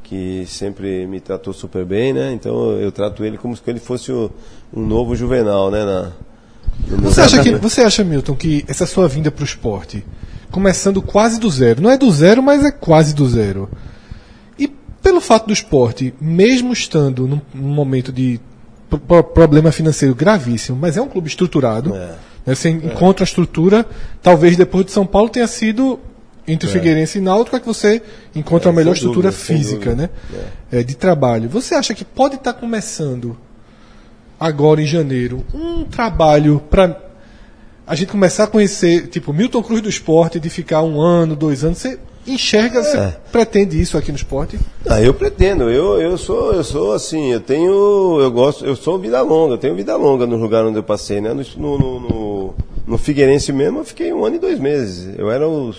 que sempre me tratou super bem, né? Então eu trato ele como se ele fosse o, um novo Juvenal, né? Na, Você acha, que, você acha, Milton, que essa sua vinda para o esporte, começando quase do zero, não é do zero, mas é quase do zero. E pelo fato do esporte, mesmo estando num, num momento de pro- pro- problema financeiro gravíssimo, mas é um clube estruturado, É. né, você encontra a estrutura, talvez depois de São Paulo tenha sido entre Figueirense e Náutico é que você encontra É, a melhor estrutura dúvida, física, né? É, de trabalho. Você acha que pode estar começando agora em janeiro um trabalho para a gente começar a conhecer, tipo, Milton Cruz do esporte, de ficar um ano, dois anos, você enxerga, É. você pretende isso aqui no esporte? Ah, eu pretendo. Eu, eu sou, eu sou assim. Eu tenho, eu gosto, eu sou vida longa. Eu tenho vida longa no lugar onde eu passei, né? No, no, no, no Figueirense mesmo, eu fiquei um ano e dois meses. Eu era o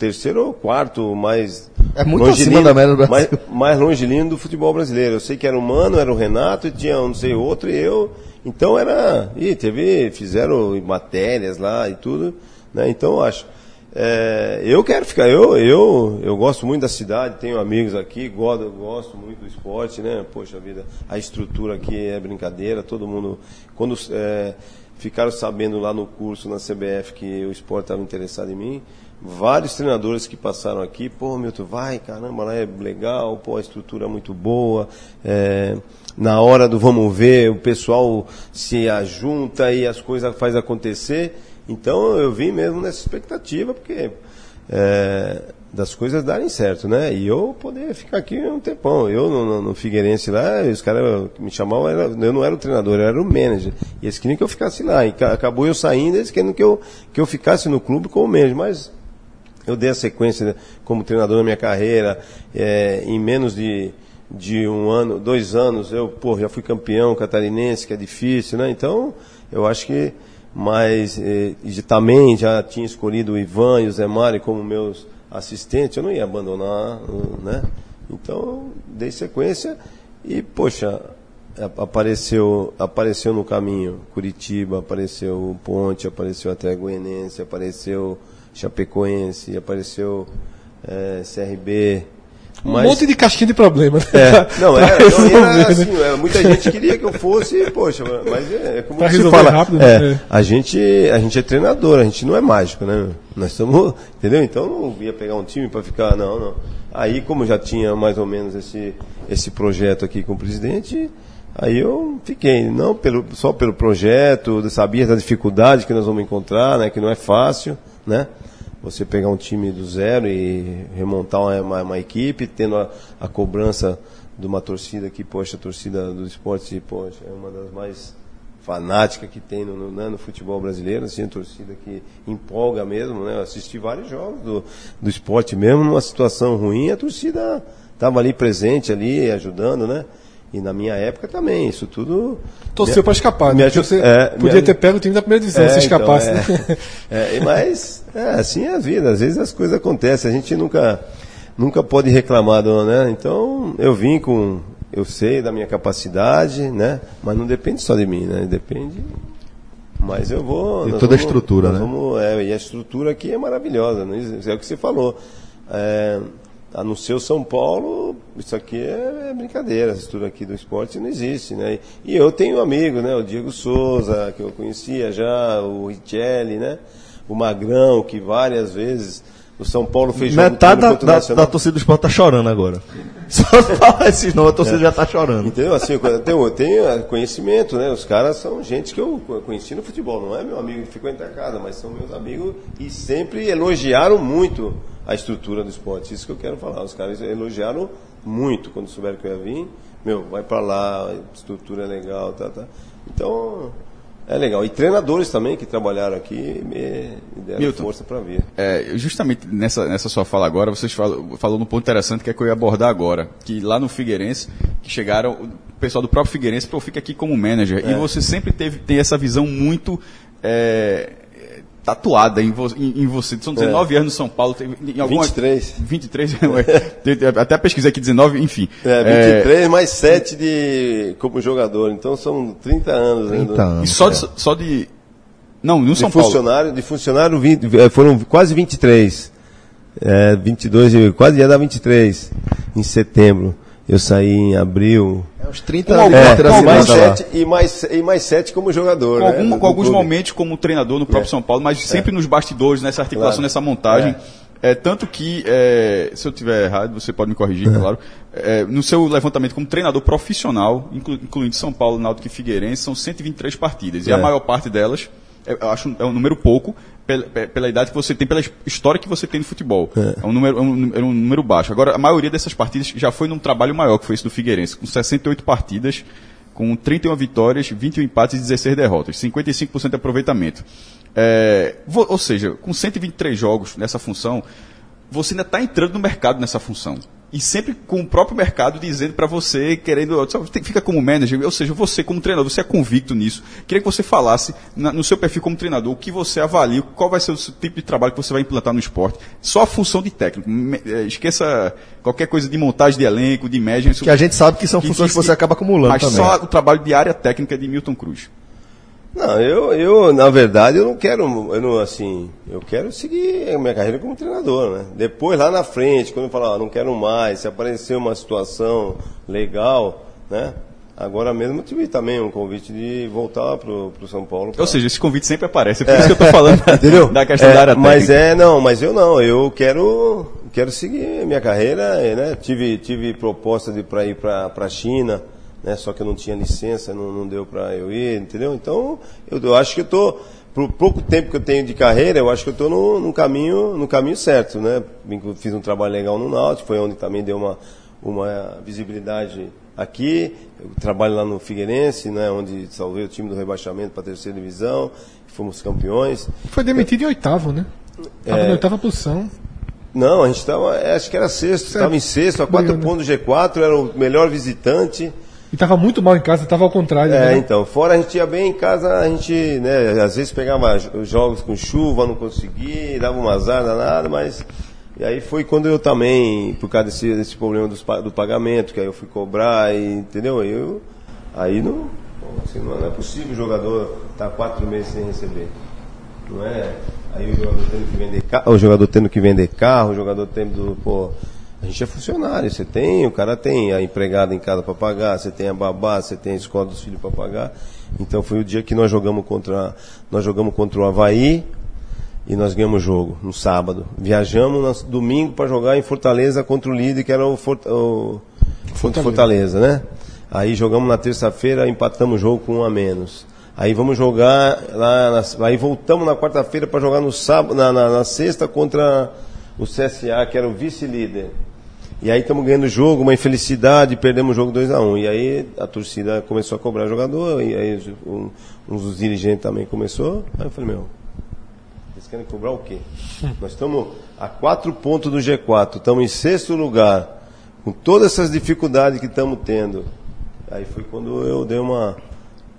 terceiro ou quarto mais É muito acima da média do mais, Brasil. mais longilíneo do futebol brasileiro. Eu sei que era o Mano, era o Renato, e tinha um não sei outro e eu. Então era, e teve, fizeram matérias lá e tudo, né? Então eu acho. É, eu quero ficar, eu, eu, eu gosto muito da cidade, tenho amigos aqui, gosto, gosto muito do esporte, né? Poxa vida, a estrutura aqui é brincadeira, todo mundo. Quando é, ficaram sabendo lá no curso na CBF que o esporte estava interessado em mim, vários treinadores que passaram aqui, pô, Milton, vai, caramba, lá é legal, pô, a estrutura é muito boa. é, na hora do vamos ver, o pessoal se ajunta e as coisas faz acontecer. Então eu vim mesmo nessa expectativa, porque é, das coisas darem certo, né? E eu poder ficar aqui um tempão. Eu no, no- no Figueirense lá, os caras me chamavam, era- eu não era o treinador, eu era o manager. E eles queriam que eu ficasse lá. E ca- acabou eu saindo, eles queriam que eu, que eu ficasse no clube como manager. Mas eu dei a sequência como treinador na minha carreira, é, em menos de, de um ano, dois anos, eu pô, já fui campeão catarinense, que é difícil, né? Então, eu acho que, mas eh, e também já tinha escolhido o Ivan e o Zé Mário como meus assistentes, eu não ia abandonar, né? Então, dei sequência e, poxa, apareceu, apareceu no caminho Curitiba, apareceu Ponte, apareceu até Goianense, apareceu Chapecoense, apareceu eh, CRB. Um monte de casquinha de problema. né? É, não, *laughs* era, não, era né? assim, é, muita gente queria que eu fosse, poxa, mas é, é como Pra se fala, rápido, é? É. a gente, a gente é treinador, a gente não é mágico, né? Nós estamos, entendeu? Então não ia pegar um time para ficar, não, não. Aí como já tinha mais ou menos esse esse projeto aqui com o presidente, aí eu fiquei, não pelo só pelo projeto, sabia da dificuldade que nós vamos encontrar, né, que não é fácil, né? Você pegar um time do zero e remontar uma, uma- equipe, tendo a, a cobrança de uma torcida que, poxa, a torcida do esporte, poxa, é uma das mais fanáticas que tem no, no, né, no futebol brasileiro, assim, a torcida que empolga mesmo, né? Eu assisti vários jogos do, do esporte mesmo, numa situação ruim, a torcida estava ali presente, ali, ajudando, né? E na minha época também, isso tudo... Torceu pra escapar, Me né? você é, podia me- ter pego o time da primeira divisão se escapasse. então, né? *laughs* é. É, mas é, assim é a vida, às vezes as coisas acontecem, a gente nunca, nunca pode reclamar, do, né? Então eu vim com, eu sei da minha capacidade, né? Mas não depende só de mim, né? Depende. Mas eu vou. Nós toda a vamos- estrutura, nós né? vamos- é, e a estrutura aqui é maravilhosa, né? Isso é o que você falou. É, a no seu São Paulo, isso aqui é, é brincadeira, essa estrutura aqui do esporte não existe, né? E eu tenho amigo, né? O Diego Souza, que eu conhecia já, o Richelli, né? O Magrão, que várias vezes o São Paulo fez jogo Metade treino da, da, da torcida do esporte tá chorando agora. *laughs* Só falar esses nomes, a torcida já tá chorando. Entendeu? Assim, eu tenho, eu tenho eh, conhecimento, né? Os caras são gente que eu co- conheci no futebol, não é meu amigo que ficou em casa, mas são meus amigos e sempre elogiaram muito a estrutura do esporte. Isso que eu quero falar. Os caras elogiaram muito quando souberam que eu ia vir. Meu, vai pra lá, estrutura é legal, tá, tá. Então, é legal. E treinadores também que trabalharam aqui me, me deram Milton. força para vir. É, justamente nessa, nessa sua fala agora, vocês falou, falou num ponto interessante que é que eu ia abordar agora. Que lá no Figueirense, que chegaram, o pessoal do próprio Figueirense, pô, fica aqui como manager. E você sempre teve, tem essa visão muito é, tatuada em, vo, em, em você. São 19 anos no São Paulo. Teve, em alguma, 23. 23, *laughs* ué. até pesquisei aqui 19, enfim. É, 23 mais 7 de, como jogador. Então são 30 anos. né, 30 do- anos. E só de, só de. Não, no de São Paulo. funcionário, de funcionário 20, eh, foram quase 23. É, 22, e- quase ia dar 23 em setembro. Eu saí em abril. É uns 30 Com anos ter com e, mais sete, e, mais, e mais sete como jogador. com, né, algum- com alguns clube. momentos como treinador no próprio É. São Paulo, mas sempre nos bastidores, nessa articulação, Claro. nessa montagem. É, tanto que, é, se eu tiver errado, você pode me corrigir, claro. É, no seu levantamento como treinador profissional, inclu- incluindo São Paulo, Náutico e Figueirense, são 123 partidas. E a É. maior parte delas, é, eu acho é um número pouco, pela, pe- pela idade que você tem, pela história que você tem no futebol. É, um, número, é um, é um número baixo. Agora, a maioria dessas partidas já foi num trabalho maior, que foi esse do Figueirense, com 68 partidas, com 31 vitórias, 21 empates e 16 derrotas, 55% de aproveitamento. É, ou seja, com 123 jogos nessa função, você ainda está entrando no mercado nessa função. E sempre com o próprio mercado dizendo para você, querendo. Fica como manager, ou seja, você como treinador, você é convicto nisso. Queria que você falasse na- no seu perfil como treinador o que você avalia, qual vai ser o tipo de trabalho que você vai implantar no esporte. Só a função de técnico. Eh, Esqueça qualquer coisa de montagem de elenco, de imagem. isso- Que a gente sabe que são que- funções que, que- você acaba acumulando Mas também. só o trabalho de área técnica de Milton Cruz. Não, eu, eu, na verdade, eu não quero, eu não, assim, eu quero seguir a minha carreira como treinador, né? Depois, lá na frente, quando eu falar, ah, não quero mais, se aparecer uma situação legal, né? Agora mesmo eu tive também um convite de voltar pro, pro São Paulo. pra- Ou seja, esse convite sempre aparece. É por isso que eu estou falando *laughs* Entendeu? da questão É, da área técnica. Mas é, não, mas eu não, eu quero, quero seguir minha carreira, né? Tive, tive proposta de para ir para a China, né? Só que eu não tinha licença, não, não deu para eu ir, entendeu? Então, eu, eu acho que eu tô pro pouco tempo que eu tenho de carreira, eu acho que eu estou no, no caminho, no caminho certo, né? Fiz um trabalho legal no Náutico, foi onde também deu uma uma visibilidade aqui. Eu trabalho lá no Figueirense, né, onde salvei o time do rebaixamento para a terceira divisão, fomos campeões. Foi demitido em oitavo, né? Tava É. na oitava posição. Não, a gente estava, acho que era sexto, estava em sexto, a quatro Brigando. pontos do G4, era o melhor visitante. E tava muito mal em casa, tava ao contrário. É, né? então, fora a gente ia bem em casa, a gente, né, às vezes pegava os jogos com chuva, não conseguia, dava um azar danado, mas. E aí foi quando eu também, por causa desse, desse problema dos do pagamento, que aí eu fui cobrar, e, entendeu? Aí Eu, aí não, assim, não é possível o jogador estar quatro meses sem receber. Não é? Aí o jogador tendo que vender carro, o jogador tendo que vender carro, o jogador tendo, pô, a gente é funcionário, você tem, o cara tem a empregada em casa para pagar, você tem a babá, você tem a escola dos filhos para pagar. Então foi o dia que nós jogamos contra, nós jogamos contra o Havaí e nós ganhamos o jogo no sábado. Viajamos no domingo para jogar em Fortaleza contra o líder que era o, Fort, o Fortaleza. Fortaleza, né? Aí jogamos na terça-feira, empatamos o jogo com um a menos. Aí vamos jogar lá, na- aí voltamos na quarta-feira para jogar no sábado, na, na- na sexta contra o CSA, que era o vice-líder. E aí estamos ganhando o jogo, uma infelicidade, perdemos o jogo 2 a 1 E aí a torcida começou a cobrar jogador, e aí um, um dos dirigentes também começou. Aí eu falei, meu, eles querem cobrar o quê? *laughs* Nós estamos a quatro pontos do G4, estamos em sexto lugar, com todas essas dificuldades que estamos tendo. Aí foi quando eu dei uma.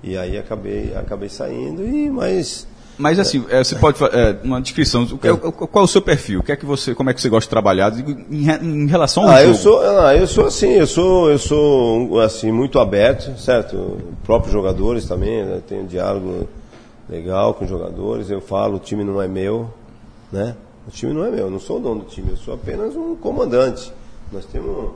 E aí acabei, acabei saindo, e mas. Mas assim, é, você pode é, uma descrição. O é- o- qual é o seu perfil? O que é que você, como é que você gosta de trabalhar em, em relação ao Ah, jogo? eu sou, ah, eu sou assim, eu sou, eu sou assim muito aberto, certo? Próprios jogadores também, né? tenho um diálogo legal com os jogadores. Eu falo, o time não é meu, né? O time não é meu, eu não sou o dono do time, eu sou apenas um comandante. Nós temos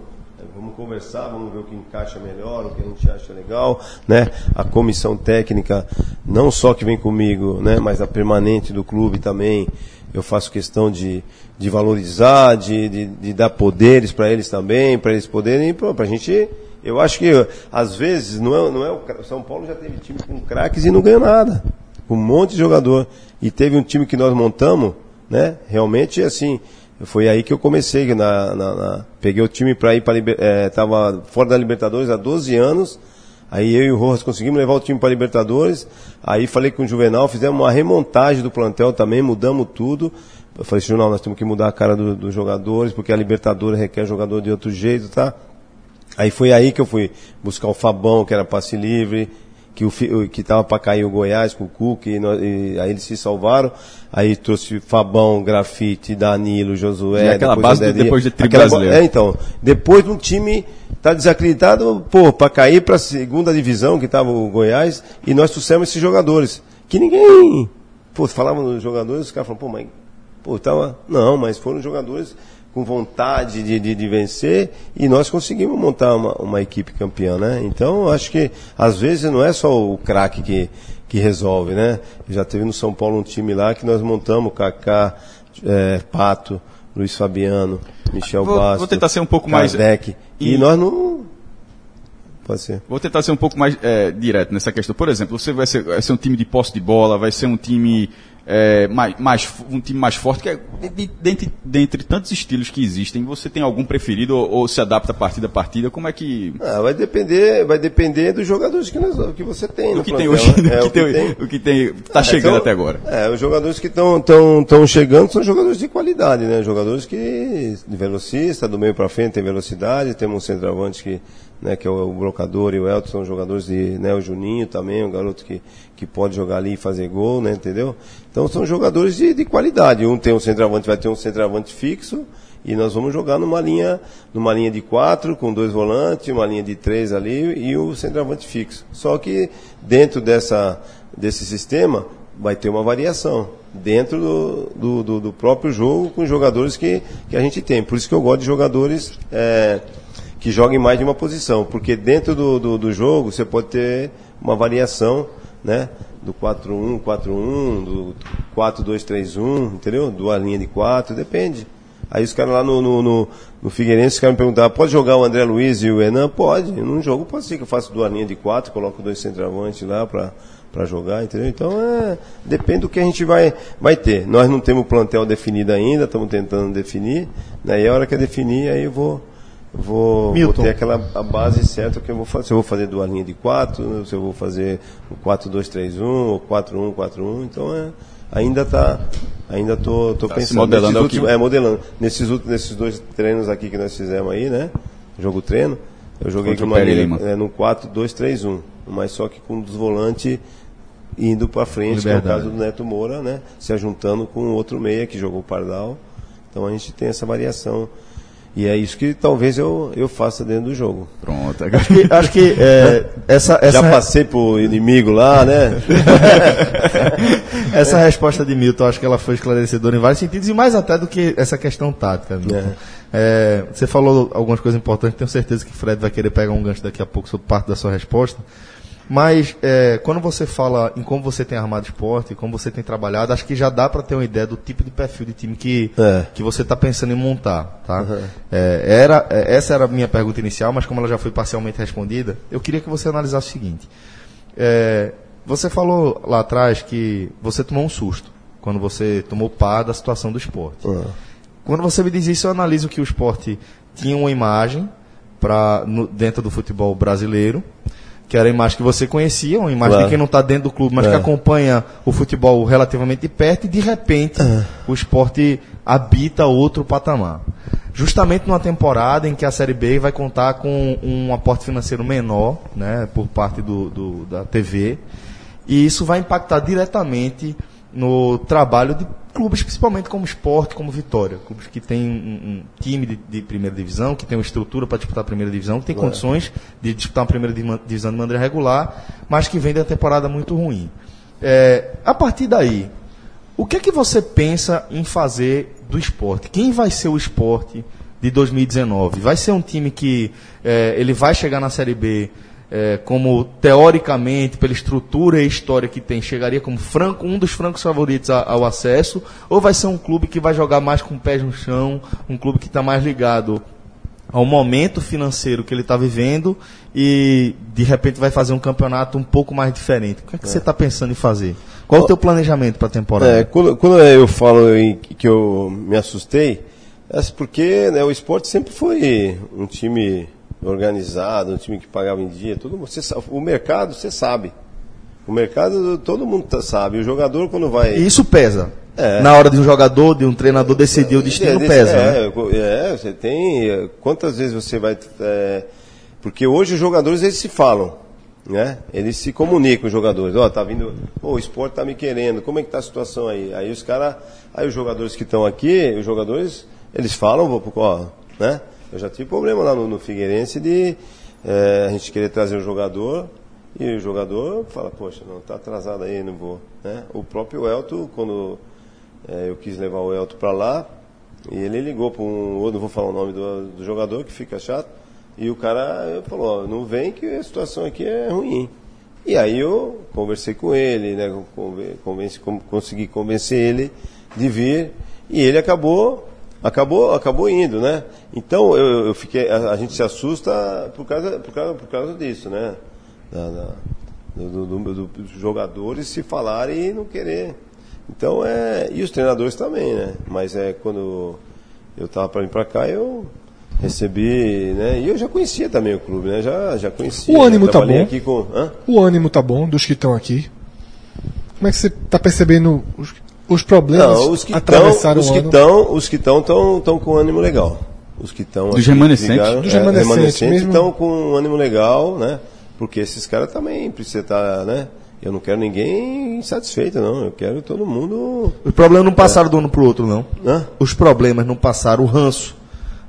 Vamos conversar, vamos ver o que encaixa melhor, o que a gente acha legal, né? A comissão técnica, não só que vem comigo, né? Mas a permanente do clube também, eu faço questão de, de valorizar, de, de, de dar poderes para eles também, para eles poderem, para a gente. Eu acho que às vezes não é, não é o São Paulo já teve time com craques e não ganhou nada, com um monte de jogador e teve um time que nós montamos, né? Realmente assim. Foi aí que eu comecei, na, na- na- peguei o time para ir para estava fora da Libertadores há 12 anos. Aí eu e o Rojas conseguimos levar o time para Libertadores. Aí falei com o Juvenal, fizemos uma remontagem do plantel também, mudamos tudo. Eu falei, Juvenal, nós temos que mudar a cara do- dos jogadores, porque a Libertadores requer jogador de outro jeito, tá? Aí foi aí que eu fui buscar o Fabão, que era passe livre, que o que tava para cair o Goiás com o Cook, e, nós- e aí eles se salvaram. Aí trouxe Fabão, Grafite, Danilo, Josué. E aquela depois base do- depois de tri brasileiro. É, então. Depois um time tá desacreditado, pô, para cair para segunda divisão, que tava o Goiás, e nós trouxemos esses jogadores. Que ninguém. Pô, falavam dos jogadores, os caras falavam, pô, mas. Pô, tava. Não, mas foram jogadores com vontade de, de, de vencer e nós conseguimos montar uma, uma equipe campeã, né? Então, acho que às vezes não é só o craque que, que resolve, né? Já teve no São Paulo um time lá que nós montamos, Kaká, é, Pato, Luiz Fabiano, Michel Vou- Bastos. vou tentar ser um pouco mais- Kardec. E, e- nós não... Pode ser. Vou tentar ser um pouco mais é, direto nessa questão. Por exemplo, você vai ser, vai ser um time de posse de bola, vai ser um time é, mais, mais, um time mais forte, que é, de- de- dentre, dentre tantos estilos que existem, você tem algum preferido ou, ou se adapta partida a partida? Como é que. Ah, vai depender, vai depender dos jogadores que, nós, que você tem O que tem hoje, *laughs* né? É, o que tem, o que tem, tá É, chegando então, até agora. É, os jogadores que estão tão, tão chegando são jogadores de qualidade, né? Jogadores que de velocista, do meio para frente tem velocidade, temos um centroavante que, né, que é o, o Brocador e o Elton são jogadores de, né, o Juninho também, um garoto que, que pode jogar ali e fazer gol, né, entendeu? Então são jogadores de, de qualidade. Um tem um centroavante, vai ter um centroavante fixo e nós vamos jogar numa linha, numa linha de quatro, com dois volantes, uma linha de três ali e o centroavante fixo. Só que dentro dessa, desse sistema vai ter uma variação dentro do, do, do- do próprio jogo com os jogadores que, que a gente tem. Por isso que eu gosto de jogadores é, que joguem mais de uma posição, porque dentro do, do, do jogo você pode ter uma variação, né? Do 4-1, 4-1, do 4-2-3-1, entendeu? Do linha de 4, depende. Aí os caras lá no, no, no, no Figueirense, os caras me perguntavam, pode jogar o André Luiz e o Enan? Pode. Num jogo pode ser que eu faça duas linhas de quatro, coloco dois centroavantes lá para jogar, entendeu? Então, é, depende do que a gente vai, vai ter. Nós não temos o plantel definido ainda, estamos tentando definir, né? E a hora que eu definir, aí eu vou, vou, vou ter aquela a base certa que eu vou fazer. Se eu vou fazer duas linhas de quatro, se eu vou fazer o 4-2-3-1 ou 4-1-4-1, então é, ainda tá, ainda tô, tô Tá pensando. modelando Nesses últimos- que- é, modelando. Nesses, últimos- nesses dois treinos aqui que nós fizemos aí, né? Jogo treino, eu joguei com uma linha, é, no 4-2-3-1, mas só que com um dos volantes indo para frente, que é o Liberdade. caso do Neto Moura, né? Se ajuntando com o outro meia que jogou o Pardal. Então a gente tem essa variação. E é isso que talvez eu, eu faça dentro do jogo. Pronto. E acho que é, essa, essa, Já passei pro inimigo lá, né? *laughs* essa resposta de Milton, acho que ela foi esclarecedora em vários sentidos, e mais até do que essa questão tática. Milton. É, você falou algumas coisas importantes, tenho certeza que o Fred vai querer pegar um gancho daqui a pouco sobre parte da sua resposta. Mas é, quando você fala em como você tem armado esporte, como você tem trabalhado, acho que já dá para ter uma ideia do tipo de perfil de time que, É. que você está pensando em montar. Tá? É, era, é, essa era a minha pergunta inicial, mas como ela já foi parcialmente respondida, eu queria que você analisasse o seguinte. É, você falou lá atrás que você tomou um susto quando você tomou par da situação do esporte. Quando você me diz isso, eu analiso que o esporte tinha uma imagem pra, no- dentro do futebol brasileiro, que era a imagem que você conhecia, uma imagem Claro. de quem não está dentro do clube, mas É. que acompanha o futebol relativamente de perto, e de repente o esporte habita outro patamar. Justamente numa temporada em que a Série B vai contar com um aporte financeiro menor, né, por parte do, do- da TV, e isso vai impactar diretamente no trabalho de clubes, principalmente como esporte, como Vitória. Clubes que têm um, um time de, de primeira divisão, que tem uma estrutura para disputar a primeira divisão, que tem condições de disputar a primeira divi- divisão de maneira regular, mas que vem da temporada muito ruim. É, a partir daí, o que é que você pensa em fazer do esporte? Quem vai ser o esporte de 2019? Vai ser um time que é, ele vai chegar na Série B é, como, teoricamente, pela estrutura e história que tem, chegaria como franco, um dos francos favoritos a- ao acesso? Ou vai ser um clube que vai jogar mais com pés no chão, um clube que está mais ligado ao momento financeiro que ele está vivendo e de repente vai fazer um campeonato um pouco mais diferente. O que é que você está pensando em fazer? Qual o teu planejamento para a temporada? É, quando, quando eu falo em que eu me assustei, é porque né, o esporte sempre foi um time organizado, um time que pagava em dia. Todo mundo, você sa- o mercado, você sabe. O mercado, todo mundo tá- sabe. O jogador, quando vai. E isso pesa. É. Na hora de um jogador, de um treinador decidir o destino, É, pesa. é, né? é, você tem. é, Quantas vezes você vai. é, porque hoje os jogadores eles se falam, né? Eles se comunicam, os jogadores. Ó, tá vindo. Pô, o esporte tá me querendo. Como é que tá a situação aí? Aí os caras. Aí os jogadores que estão aqui, os jogadores, eles falam, vou- ó, né? Eu já tive problema lá no, no Figueirense de é, a gente querer trazer um jogador. E o jogador fala, poxa, não, tá atrasado aí, não vou. Né? O próprio Elton, quando é, eu quis levar o Elton para lá, E ele ligou para um outro, não vou falar o nome do, do jogador, que fica chato. E o cara falou, não vem que a situação aqui é ruim. E aí eu conversei com ele, né? conven- Convenci, consegui convencer ele de vir. E ele acabou, acabou, acabou indo, né? Então eu, eu fiquei, a, a gente se assusta por causa, por causa, por causa disso, né? Da- da- do- do- do- dos jogadores se falarem e não querer. Então é. E os treinadores também, né? Mas é quando eu tava para vir para cá, eu recebi, né? E eu já conhecia também o clube, né? Já, já conhecia. O ânimo né? tá Trabalhei bom? Aqui com? O ânimo tá bom dos que estão aqui. Como é que você tá percebendo os, os problemas Não, os que estão, atravessaram os o que ano? estão, os que estão estão com ânimo legal. Os que estão Dos remanescentes? ligaram- Dos é, remanescentes mesmo. estão com um ânimo legal, né? Porque esses caras também precisam estar, né? Eu não quero ninguém insatisfeito, não. Eu quero todo mundo. Os problemas não passaram do ano pro outro, não. Hã? Os problemas não passaram, o ranço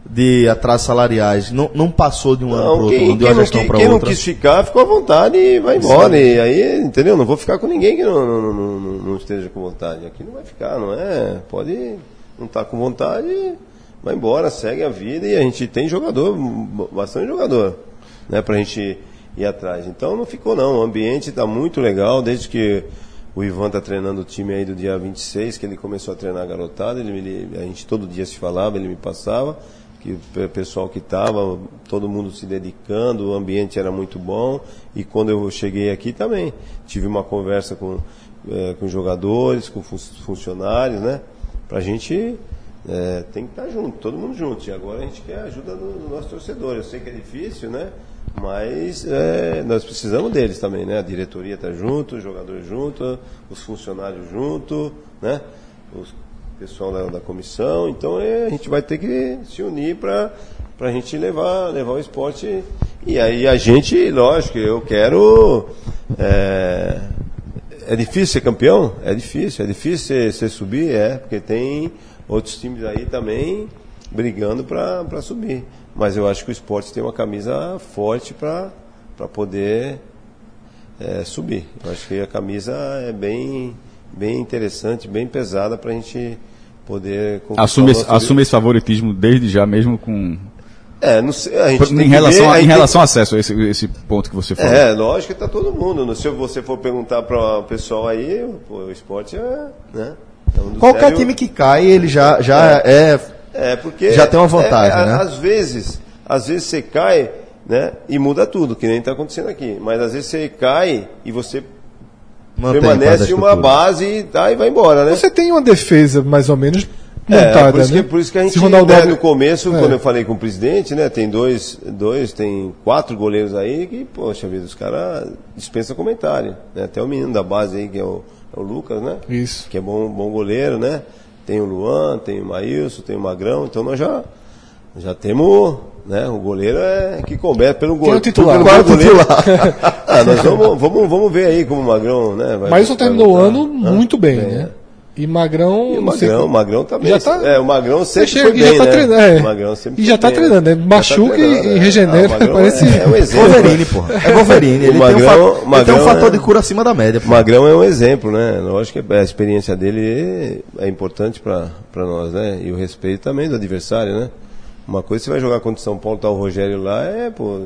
de atrasos salariais não, não passou de um ano Não, pro outro, quem, não, de uma gestão para quem não outra. quis ficar, ficou à vontade e vai embora. E aí, entendeu? Não vou ficar com ninguém que não, não, não, não- esteja com vontade. Aqui não vai ficar, não é? Pode não estar com vontade, vai embora, segue a vida. E a gente tem jogador, bastante jogador, né? Pra gente ir atrás. Então não ficou não, o ambiente está muito legal, desde que o Ivan tá treinando o time aí do dia 26, que ele começou a treinar a garotada, ele, me- a gente todo dia se falava, ele me passava, que o pe- pessoal que estava, todo mundo se dedicando, o ambiente era muito bom, e quando eu cheguei aqui também, tive uma conversa com, eh, com jogadores, com fun- funcionários, né, pra gente é, tem que estar junto, todo mundo junto. E agora a gente quer a ajuda do, do nosso torcedor. Eu sei que é difícil, né? Mas é, nós precisamos deles também, né? A diretoria está junto, os jogadores junto, os funcionários junto, né? Os pessoal da, da comissão. Então é, a gente vai ter que se unir para a gente levar levar o esporte. E aí a gente, lógico, eu quero é, é difícil ser campeão? É difícil. É difícil ser subir? É, porque tem outros times aí também brigando para subir. Mas eu acho que o esporte tem uma camisa forte para poder é, subir. Eu acho que a camisa é bem, bem interessante, bem pesada para a gente poder Assume, esse, assume esse favoritismo desde já, mesmo com. É, não sei, a gente tem Em que relação, ver, a, em tem- relação ao acesso, esse, esse ponto que você falou. É, lógico que tá todo mundo. Se você for perguntar para o pessoal aí, pô, o esporte é. Né? é um Qualquer sérios- time que cai, ele já, já é. É, porque. Já tem uma vantagem, é, é, né? Às vezes, às vezes você cai, né? E muda tudo, que nem está acontecendo aqui. Mas às vezes você cai e você mantém permanece uma base e, tá, e vai embora, né? Você tem uma defesa mais ou menos É, montada, por, isso né? que, por isso que a gente, Ronaldo né, no começo, É. quando eu falei com o presidente, né, tem dois, dois, tem quatro goleiros aí que, poxa vida, os caras dispensam comentário. Né? Até o menino da base aí, que é o, é o Lucas, né? Isso. Que é bom, bom goleiro, né? Tem o Luan, tem o Maílson, tem o Magrão, então nós já, já temos, né? O goleiro é que combate pelo Quem é goleiro. o titular? Pelo é o goleiro. titular? *laughs* Ah, nós vamos, vamos, vamos ver aí como o Magrão, né? vai- Maílson vai terminou o ano muito bem, Bem, né? E Magrão. E o Magrão, o Magrão também. Já tá- é, o Magrão sempre chega foi e já bem, tá né? treinando, é. O Magrão sempre E já tá bem, treinando, né? Tá Machuca e- treinando, e é. regenera, Ah, Magrão parece- É, é um *laughs* exemplo. Wolverine, pô. É Wolverine. Ele, Magrão- tem, um fator, ele tem Magrão um fator é- de cura acima da média. Pô. O Magrão é um exemplo, né? Lógico que a experiência dele é importante para nós, né? E o respeito também do adversário, né? Uma coisa você vai jogar contra o São Paulo, tá o Rogério lá, é, pô,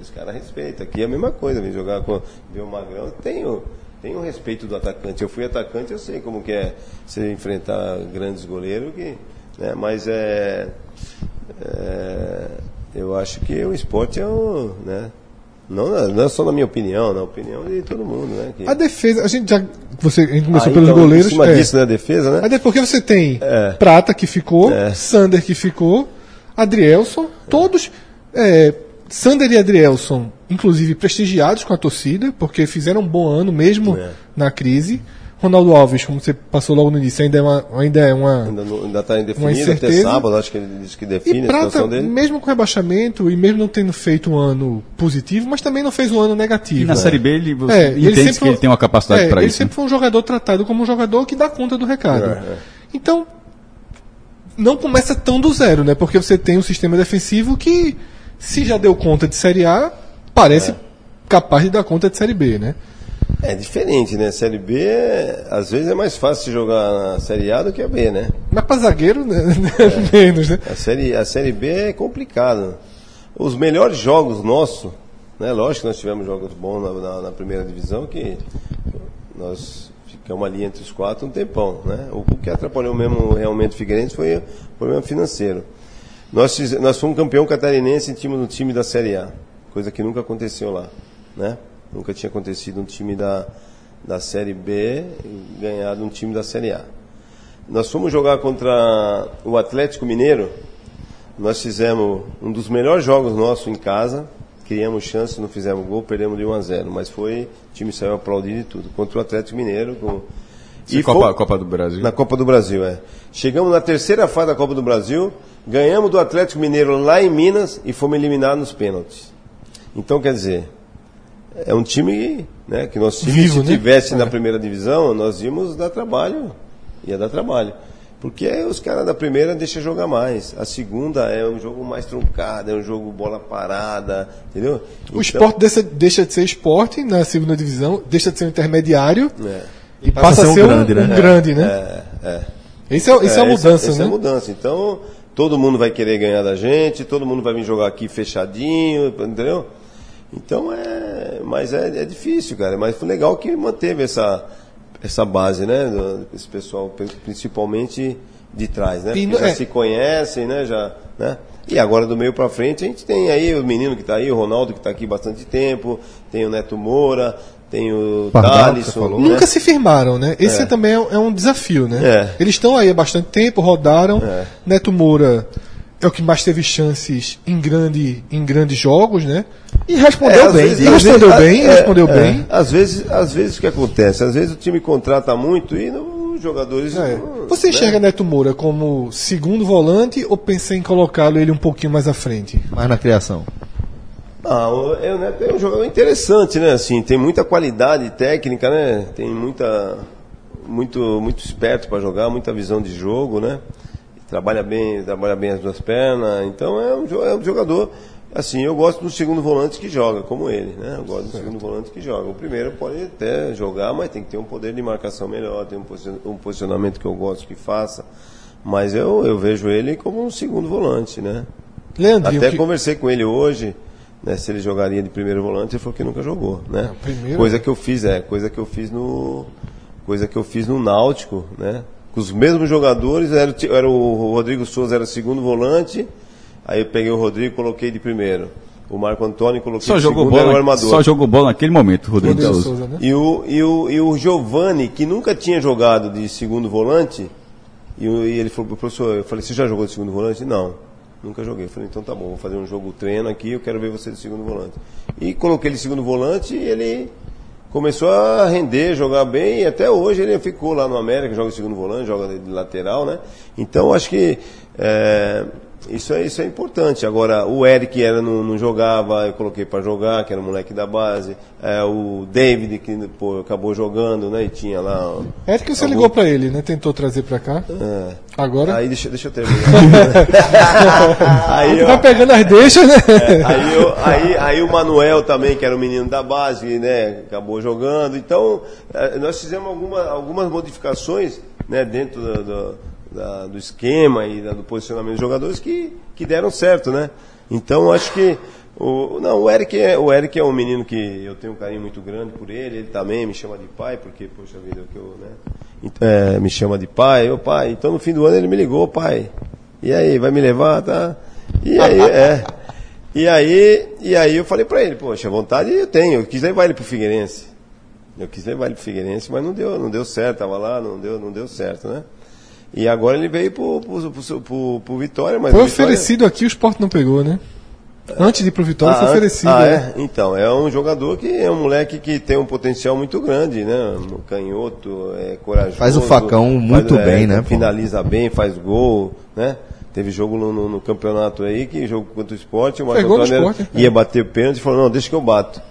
os caras respeitam. Aqui é a mesma coisa, vem jogar com ver o Magrão, tem o, tem o respeito do atacante. Eu fui atacante, eu sei como que é você enfrentar grandes goleiros, que, né? Mas é, é, eu acho que o esporte é um, né? Não, não é só na minha opinião, na opinião de todo mundo, né? Que, A defesa, a gente já. Você, a gente começou Ah, pelos então, goleiros. Em cima é. disso, né? A defesa, né? Até porque você tem É. Prata que ficou, É. Sander que ficou, Adrielson, todos. é, Sander e Adrielson, inclusive prestigiados com a torcida, porque fizeram um bom ano mesmo É. na crise. Ronaldo Alves, como você passou logo no início, ainda é uma. Ainda é uma Ainda, não- ainda tá indefinido até incerteza. sábado, acho que ele disse que e define a Prata, situação dele. mesmo com rebaixamento e mesmo não tendo feito um ano positivo, mas também não fez um ano negativo. E na né? Série B ele, você É, e entende sempre que ele tem uma capacidade é, para ele isso. sempre foi um jogador tratado como um jogador que dá conta do recado. É, é. Então, não começa tão do zero, né? Porque você tem um sistema defensivo que, se já deu conta de Série A, parece É. capaz de dar conta de Série B, né? É diferente, né? Série B, é- às vezes é mais fácil jogar na Série A do que a B, né? Mas pra zagueiro, né? *laughs* menos, né? A série, a série B é complicada. Os melhores jogos nossos, né? Lógico que nós tivemos jogos bons na, na- na primeira divisão, que nós ficamos ali entre os quatro um tempão, né? O, que atrapalhou mesmo realmente o Figueirense foi o problema financeiro. Nós, nós fomos campeão catarinense em time, no time da Série A, coisa que nunca aconteceu lá, né? Nunca tinha acontecido um time da, da Série B ganhar de um time da Série A. Nós fomos jogar contra o Atlético Mineiro. Nós fizemos um dos melhores jogos nossos em casa. Criamos chance, não fizemos gol, perdemos de 1 a 0. Mas foi, o time saiu aplaudido e tudo. Contra o Atlético Mineiro. Com... E Copa, fomos- Copa do Brasil. na Copa do Brasil, é. Chegamos na terceira fase da Copa do Brasil, ganhamos do Atlético Mineiro lá em Minas e fomos eliminados nos pênaltis. Então, quer dizer, é um time né, que nós time, Vivo, se né? tivesse na primeira divisão, nós íamos dar trabalho. Ia dar trabalho. Porque os caras da primeira deixam jogar mais. A segunda é um jogo mais truncado, é um jogo bola parada, entendeu? O esporte deixa, deixa de ser esporte na segunda divisão, deixa de ser um intermediário É, e passa, a ser um grande, né? Um grande, né? é, é. Isso é, isso é, uma essa- mudança, essa né? é a mudança. Então, todo mundo vai querer ganhar da gente, todo mundo vai vir jogar aqui fechadinho, entendeu? Então é. Mas é, é difícil, cara. Mas foi legal que manteve essa, essa base, né? Esse pessoal, pri- principalmente de trás, né? E Porque já é. se conhecem, né? Já, né? E agora do meio pra frente a gente tem aí o menino que tá aí, o Ronaldo que tá aqui bastante tempo, tem o Neto Moura, tem o Thalisson. né? Nunca se firmaram, né? Esse É. também é, um- é um desafio, né? É. Eles estão aí há bastante tempo, rodaram. É. Neto Moura é o que mais teve chances em, grande, em grandes jogos, né? E respondeu às bem. vezes-? E respondeu às bem, vezes- respondeu é, bem. Às vezes, às vezes o que acontece? Às vezes o time contrata muito e não- os jogadores. É. não- Você né? enxerga Neto Moura como segundo volante ou pensa em colocá-lo ele um pouquinho mais à frente? Mais na criação. Ah, o é, Neto é um jogador interessante, né? Assim, tem muita qualidade técnica, né? Tem muita. Muito, muito esperto para jogar, muita visão de jogo, né? Trabalha bem, trabalha bem as duas pernas. Então é um, é um jogador. Assim, eu gosto do segundo volante que joga, como ele, né? Eu gosto do segundo volante que joga. O primeiro pode até jogar, mas tem que ter um poder de marcação melhor, tem um posicion- posicionamento que eu gosto que faça. Mas eu, eu vejo ele como um segundo volante, né? Leandrinho, Até que- conversei com ele hoje, né, se ele jogaria de primeiro volante, ele falou que nunca jogou, né? Não, primeiro- Coisa que eu fiz, é, coisa que eu fiz no coisa que eu fiz no Náutico, né? Com os mesmos jogadores, era, era o Rodrigo Souza era segundo volante, aí eu peguei o Rodrigo e coloquei de primeiro. O Marco Antônio coloquei Só de jogou, segundo, era o bola, armador. só jogou bola naquele momento, Rodrigo, Rodrigo Souza. Souza, né? E o, e o, e o Giovanni, que nunca tinha jogado de segundo volante, e, o- e ele falou, professor, eu falei, você já jogou de segundo volante? Não, nunca joguei. Eu falei, então tá bom, vou fazer um jogo treino aqui, eu quero ver você de segundo volante. E coloquei ele de segundo volante e ele começou a render, jogar bem, e até hoje ele ficou lá no América, joga de segundo volante, joga de lateral, né? Então acho que é, isso, é, isso é importante. Agora, o Eric era, não, não jogava, eu coloquei para jogar, que era o moleque da base. É, o David, que pô, acabou jogando, né? E tinha lá. É que você algum- ligou pra ele, né? Tentou trazer pra cá. É. Agora. Aí deixa, deixa eu terminar. *laughs* aí, ó, Vai pegando as deixas, né? aí, eu- aí, aí o Manuel também, que era o menino da base, né, acabou jogando. Então, eh, nós fizemos alguma, algumas modificações né, dentro do, do, da- do esquema e da- do posicionamento dos jogadores que, que deram certo, né? Então, acho que o, não, o Eric, é, o Eric é um menino que eu tenho um carinho muito grande por ele. Ele também me chama de pai, porque, poxa vida, que eu, né? Então, é, me chama de pai, ô pai. Então, no fim do ano ele me ligou, pai. E aí, vai me levar, tá? E aí, *laughs* é. E aí, e aí eu falei pra ele, poxa, vontade eu tenho, eu quis levar ele pro Figueirense. Eu quis levar ele pro Figueirense, mas não deu, não deu certo, tava lá, não deu, não deu certo, né? E agora ele veio pro, pro, pro, pro- pro Vitória, mas Foi Vitória- oferecido aqui, o Sport não pegou, né? Antes de ir pro Vitória, foi Ah, oferecido. ah, né? é? Então, é um jogador que é um moleque que tem um potencial muito grande, né? Um canhoto, é corajoso. Faz o facão muito é, bem, né, pô? Finaliza bem, faz gol, né? Teve jogo no, no- no campeonato aí, que jogo contra o esporte, o Marco Antônio é. ia bater pênalti e falou, não, deixa que eu bato.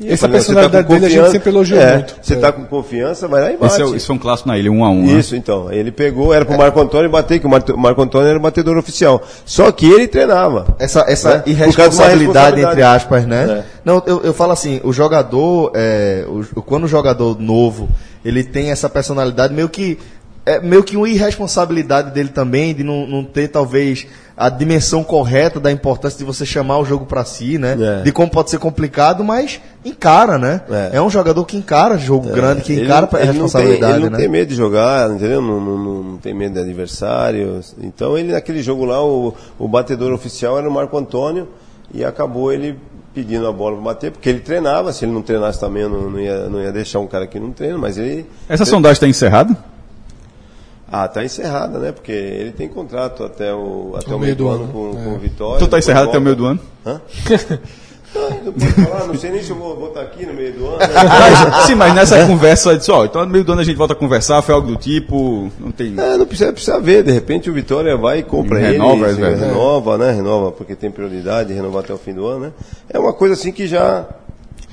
E Essa falei, "Você personalidade com dele a gente confiança?" sempre elogiou É, muito. Você É. tá com confiança, vai lá e bate. Esse, é, foi um clássico na ilha, um a um. né? Isso, então. Aí Ele pegou, era pro Marco Antônio bater, que o Marco, Marco Antônio era o batedor oficial. Só que ele treinava. Essa, essa Né? Irresponsabilidade, responsabilidade. entre aspas, né? É. Não, eu, eu falo assim, o jogador, é, o- quando o jogador novo, ele tem essa personalidade meio que é meio que uma irresponsabilidade dele também de não, não ter talvez a dimensão correta da importância de você chamar o jogo pra si, né? É. De como pode ser complicado, mas encara, né? É. É, um jogador que encara jogo grande, que Ele encara não- a ele não tem- responsabilidade, Ele não né? tem medo de jogar, entendeu? Não, não, não- não tem medo de adversários. Então ele naquele jogo lá, o, o batedor oficial era o Marco Antônio e acabou ele pedindo a bola para bater, porque ele treinava, se ele não treinasse também não, não, ia, não ia deixar um cara que não treina, mas ele... Essa sondagem está encerrada? Ah, tá encerrada, né? Porque ele tem contrato até o, até O o meio do do ano ano, com, é. com o Vitória. Então tá depois encerrado até o meio do ano? Hã? *laughs* Não, não pode falar, não sei nem se eu vou botar aqui no meio do ano. né? *laughs* Mas, sim, mas nessa conversa, disse, ó, então no meio do ano a gente volta a conversar, foi algo do tipo, não tem... É, não precisa, precisa ver, de repente o Vitória vai e compra Renova, ele, é se verdade. renova, né? Renova, porque tem prioridade, renovar até o fim do ano, né? É uma coisa assim que já,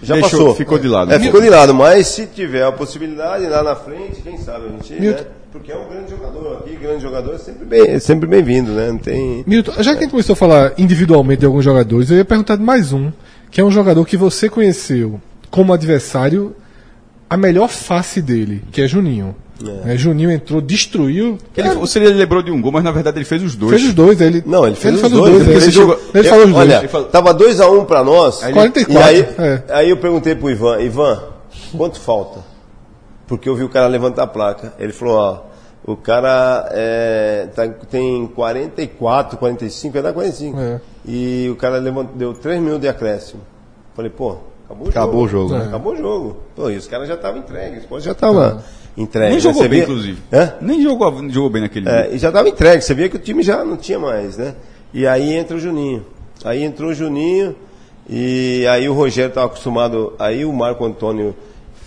já Deixou- passou. ficou de lado. É, ficou de lado, mas se tiver a possibilidade lá na frente, quem sabe a gente, Milton. né? Porque é um grande jogador aqui, grande jogador é sempre bem, é sempre bem-vindo, né? Não tem... Milton, já que a gente começou a falar individualmente de alguns jogadores, eu ia perguntar de mais um, que é um jogador que você conheceu como adversário, a melhor face dele, que é Juninho. É, Juninho entrou, destruiu. Ele, você lembrou de um gol, mas na verdade ele fez os dois. Fez os dois, ele. Não, ele fez os faz dois. ele, Ele, ele, ele Eu- falou os dois. Olha, Ele falou- tava 2x1 pra nós. 44, E aí, é. aí eu perguntei pro Ivan, Ivan, quanto falta? Porque eu vi o cara levantar a placa. Ele falou, ó, o cara é, tá- tem 44, 45, vai dar 45. É. E o cara levant, deu 3 minutos de acréscimo. Falei, pô, acabou o Acabou o jogo. jogo, É. né? Acabou o jogo. Pô, e os caras já estavam entregues, o esporte já estava entregue. Nem né? jogou Você bem, via- inclusive. Hã? Nem jogou, jogou bem naquele É, dia. e já estava entregue, você via que o time já não tinha mais, né? E aí entra o Juninho. Aí entrou o Juninho e aí o Rogério estava acostumado. Aí o Marco Antônio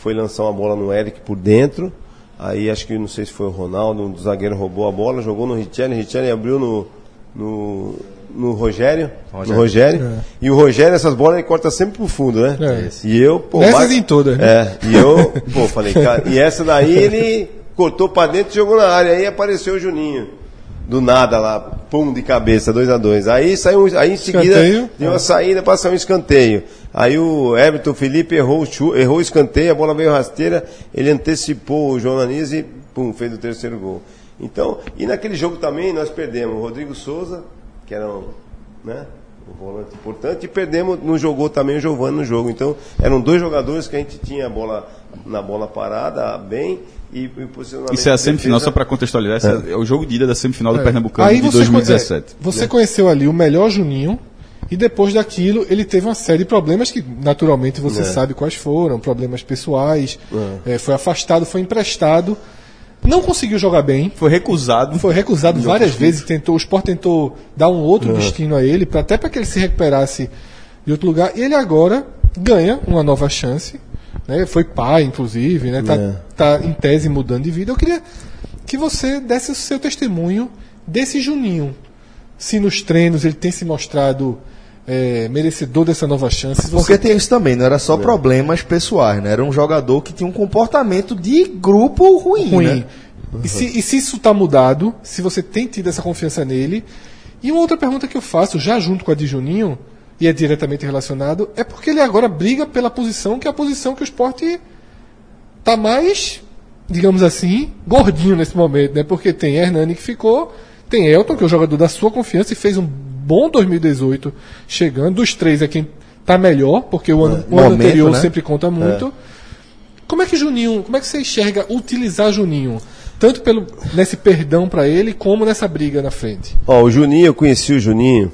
foi lançar uma bola no Eric por dentro. Aí acho que não sei se foi o Ronaldo, um dos zagueiros roubou a bola, jogou no Richelli, Richelli abriu no, no, no Rogério. No Rogério. E o Rogério, essas bolas ele corta sempre pro fundo, né? É. E eu, pô. Marco- em todas, né? É, e eu, pô, falei, cara, e essa daí ele *laughs* cortou pra dentro e jogou na área. Aí apareceu o Juninho. Do nada lá, pum, de cabeça, 2 a 2 Aí saiu, aí em seguida Escanteio. deu uma saída para sair um escanteio. Aí o Everton Felipe errou o, chu- errou o escanteio, a bola veio rasteira, ele antecipou o João Naniz e pum, fez o terceiro gol. Então, e naquele jogo também nós perdemos o Rodrigo Souza, que era um, né, o volante importante, e perdemos, não jogou também o Giovani no jogo. Então, eram dois jogadores que a gente tinha a bola na bola parada, bem, e, e posicionamento. Isso é a semifinal, defesa. só para contextualizar, esse é. o jogo de ida da semifinal do É. Pernambucano Aí de você, 2017. é, você conheceu ali o melhor Juninho e depois daquilo ele teve uma série de problemas que naturalmente você É. sabe quais foram, problemas pessoais, é, foi afastado, foi emprestado, não conseguiu jogar bem, Foi recusado. foi recusado várias vezes, tentou, o Sport tentou dar um outro destino a ele, até para que ele se recuperasse de outro lugar, e ele agora ganha uma nova chance, né? foi pai, inclusive, né? tá, É. tá em tese mudando de vida. Eu queria que você desse o seu testemunho desse Juninho, se nos treinos ele tem se mostrado é, merecedor dessa nova chance. se Porque Você tem isso também, não era só problemas pessoais, né? Era um jogador que tinha um comportamento de grupo ruim, ruim. né? E, se, e se isso está mudado, se você tem tido essa confiança nele. E uma outra pergunta que eu faço, já junto com a de Juninho, e é diretamente relacionado, é porque ele agora briga pela posição que é a posição que o esporte tá mais, digamos assim, gordinho nesse momento, né? Porque tem Hernani que ficou, tem Elton, que é o jogador da sua confiança e fez um bom 2018 chegando. Dos três é quem tá melhor, porque o ano, o ano Momento, anterior né? sempre conta muito. Como é que Juninho, como é que você enxerga utilizar Juninho? Tanto pelo, nesse perdão pra ele, como nessa briga na frente. Ó, o Juninho, eu conheci o Juninho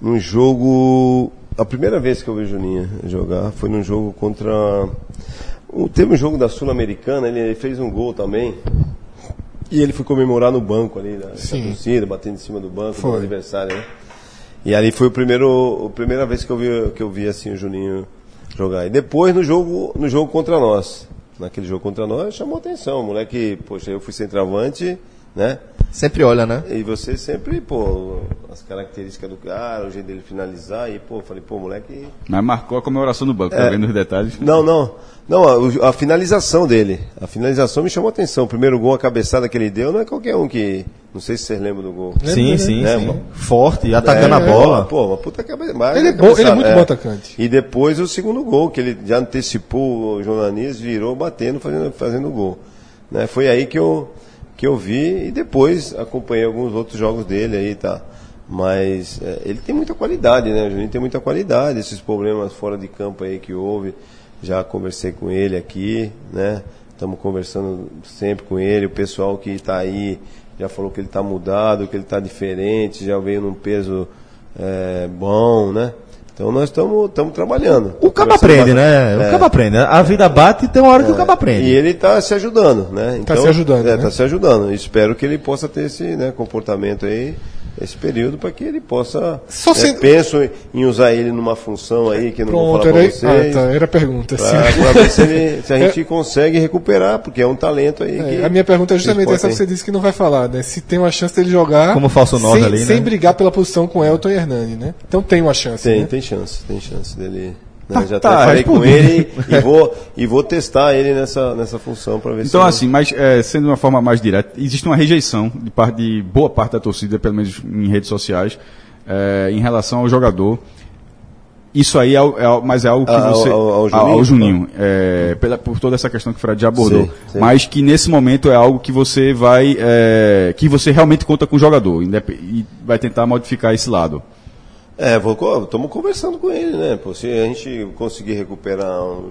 num jogo. A primeira vez que eu vi o Juninho jogar foi num jogo contra. Teve um jogo da Sul-Americana, ele fez um gol também. E ele foi comemorar no banco ali, Sim. torcida, batendo em cima do banco Foi. no aniversário, né? E ali foi o primeiro, a primeira vez que eu vi, que eu vi assim o Juninho jogar. E depois no jogo, no jogo contra nós. Naquele jogo contra nós chamou atenção, o moleque, poxa, eu fui centroavante, né? Sempre olha, né? E você sempre, pô, as características do cara, o jeito dele finalizar, e, pô, falei, pô, moleque. Mas marcou a comemoração no banco, É. tá vendo os detalhes? Não, não. Não, a, a finalização dele. A finalização me chamou a atenção. O primeiro gol, a cabeçada que ele deu, não é qualquer um que. Não sei se vocês lembram do gol. Sim, né? sim, É, sim. mano. Forte, atacando a É, bola. Pô, uma puta cabeça. Ele é bom- ele é muito bom atacante. E depois o segundo gol, que ele já antecipou o jornalista, virou batendo, fazendo, fazendo gol. Né? Foi aí que eu, que eu vi e depois acompanhei alguns outros jogos dele aí, tá? Mas é, ele tem muita qualidade, né? O Juninho tem muita qualidade. Esses problemas fora de campo aí que houve, já conversei com ele aqui, né? Estamos conversando sempre com ele. O pessoal que está aí já falou que ele está mudado, que ele está diferente, já veio num peso é, bom, né? Então nós estamos trabalhando. O cabo Conversando aprende, bastante. né? É. O cabo aprende. A vida bate e tem uma hora que o cabo E aprende. ele está se ajudando, né? Tá se ajudando, É, né? tá se ajudando. Espero que ele possa ter esse né, comportamento aí, esse período, para que ele possa. Só né, sendo- Penso em- usar ele numa função aí que não vou Pronto, falar era, para vocês. ah, tá, era a pergunta. Para ver se, ele- se a *laughs* gente consegue recuperar, porque é um talento aí. É, que a minha pergunta é justamente essa que você disse que não vai falar, né? Se tem uma chance dele jogar Como falso nove sem, ali, né? sem brigar pela posição com Elton e Hernani, né? Então tem uma chance. Tem, né? tem chance, tem chance dele. Né? Tá- Já tá até falei com ele e vou, e vou testar ele nessa, nessa função para ver Então, se. assim, mas é, sendo de uma forma mais direta, existe uma rejeição de parte de boa parte da torcida, pelo menos em redes sociais, é, em relação ao jogador. Isso aí é, é mas é algo que Ah, você. ao- ao Juninho? ao Juninho, é, pela, por toda essa questão que o Fred já abordou. Sim, sim. Mas que nesse momento é algo que você vai. é, que você realmente conta com o jogador e vai tentar modificar esse lado. É, estamos conversando com ele, né? Pô, se a gente conseguir recuperar um,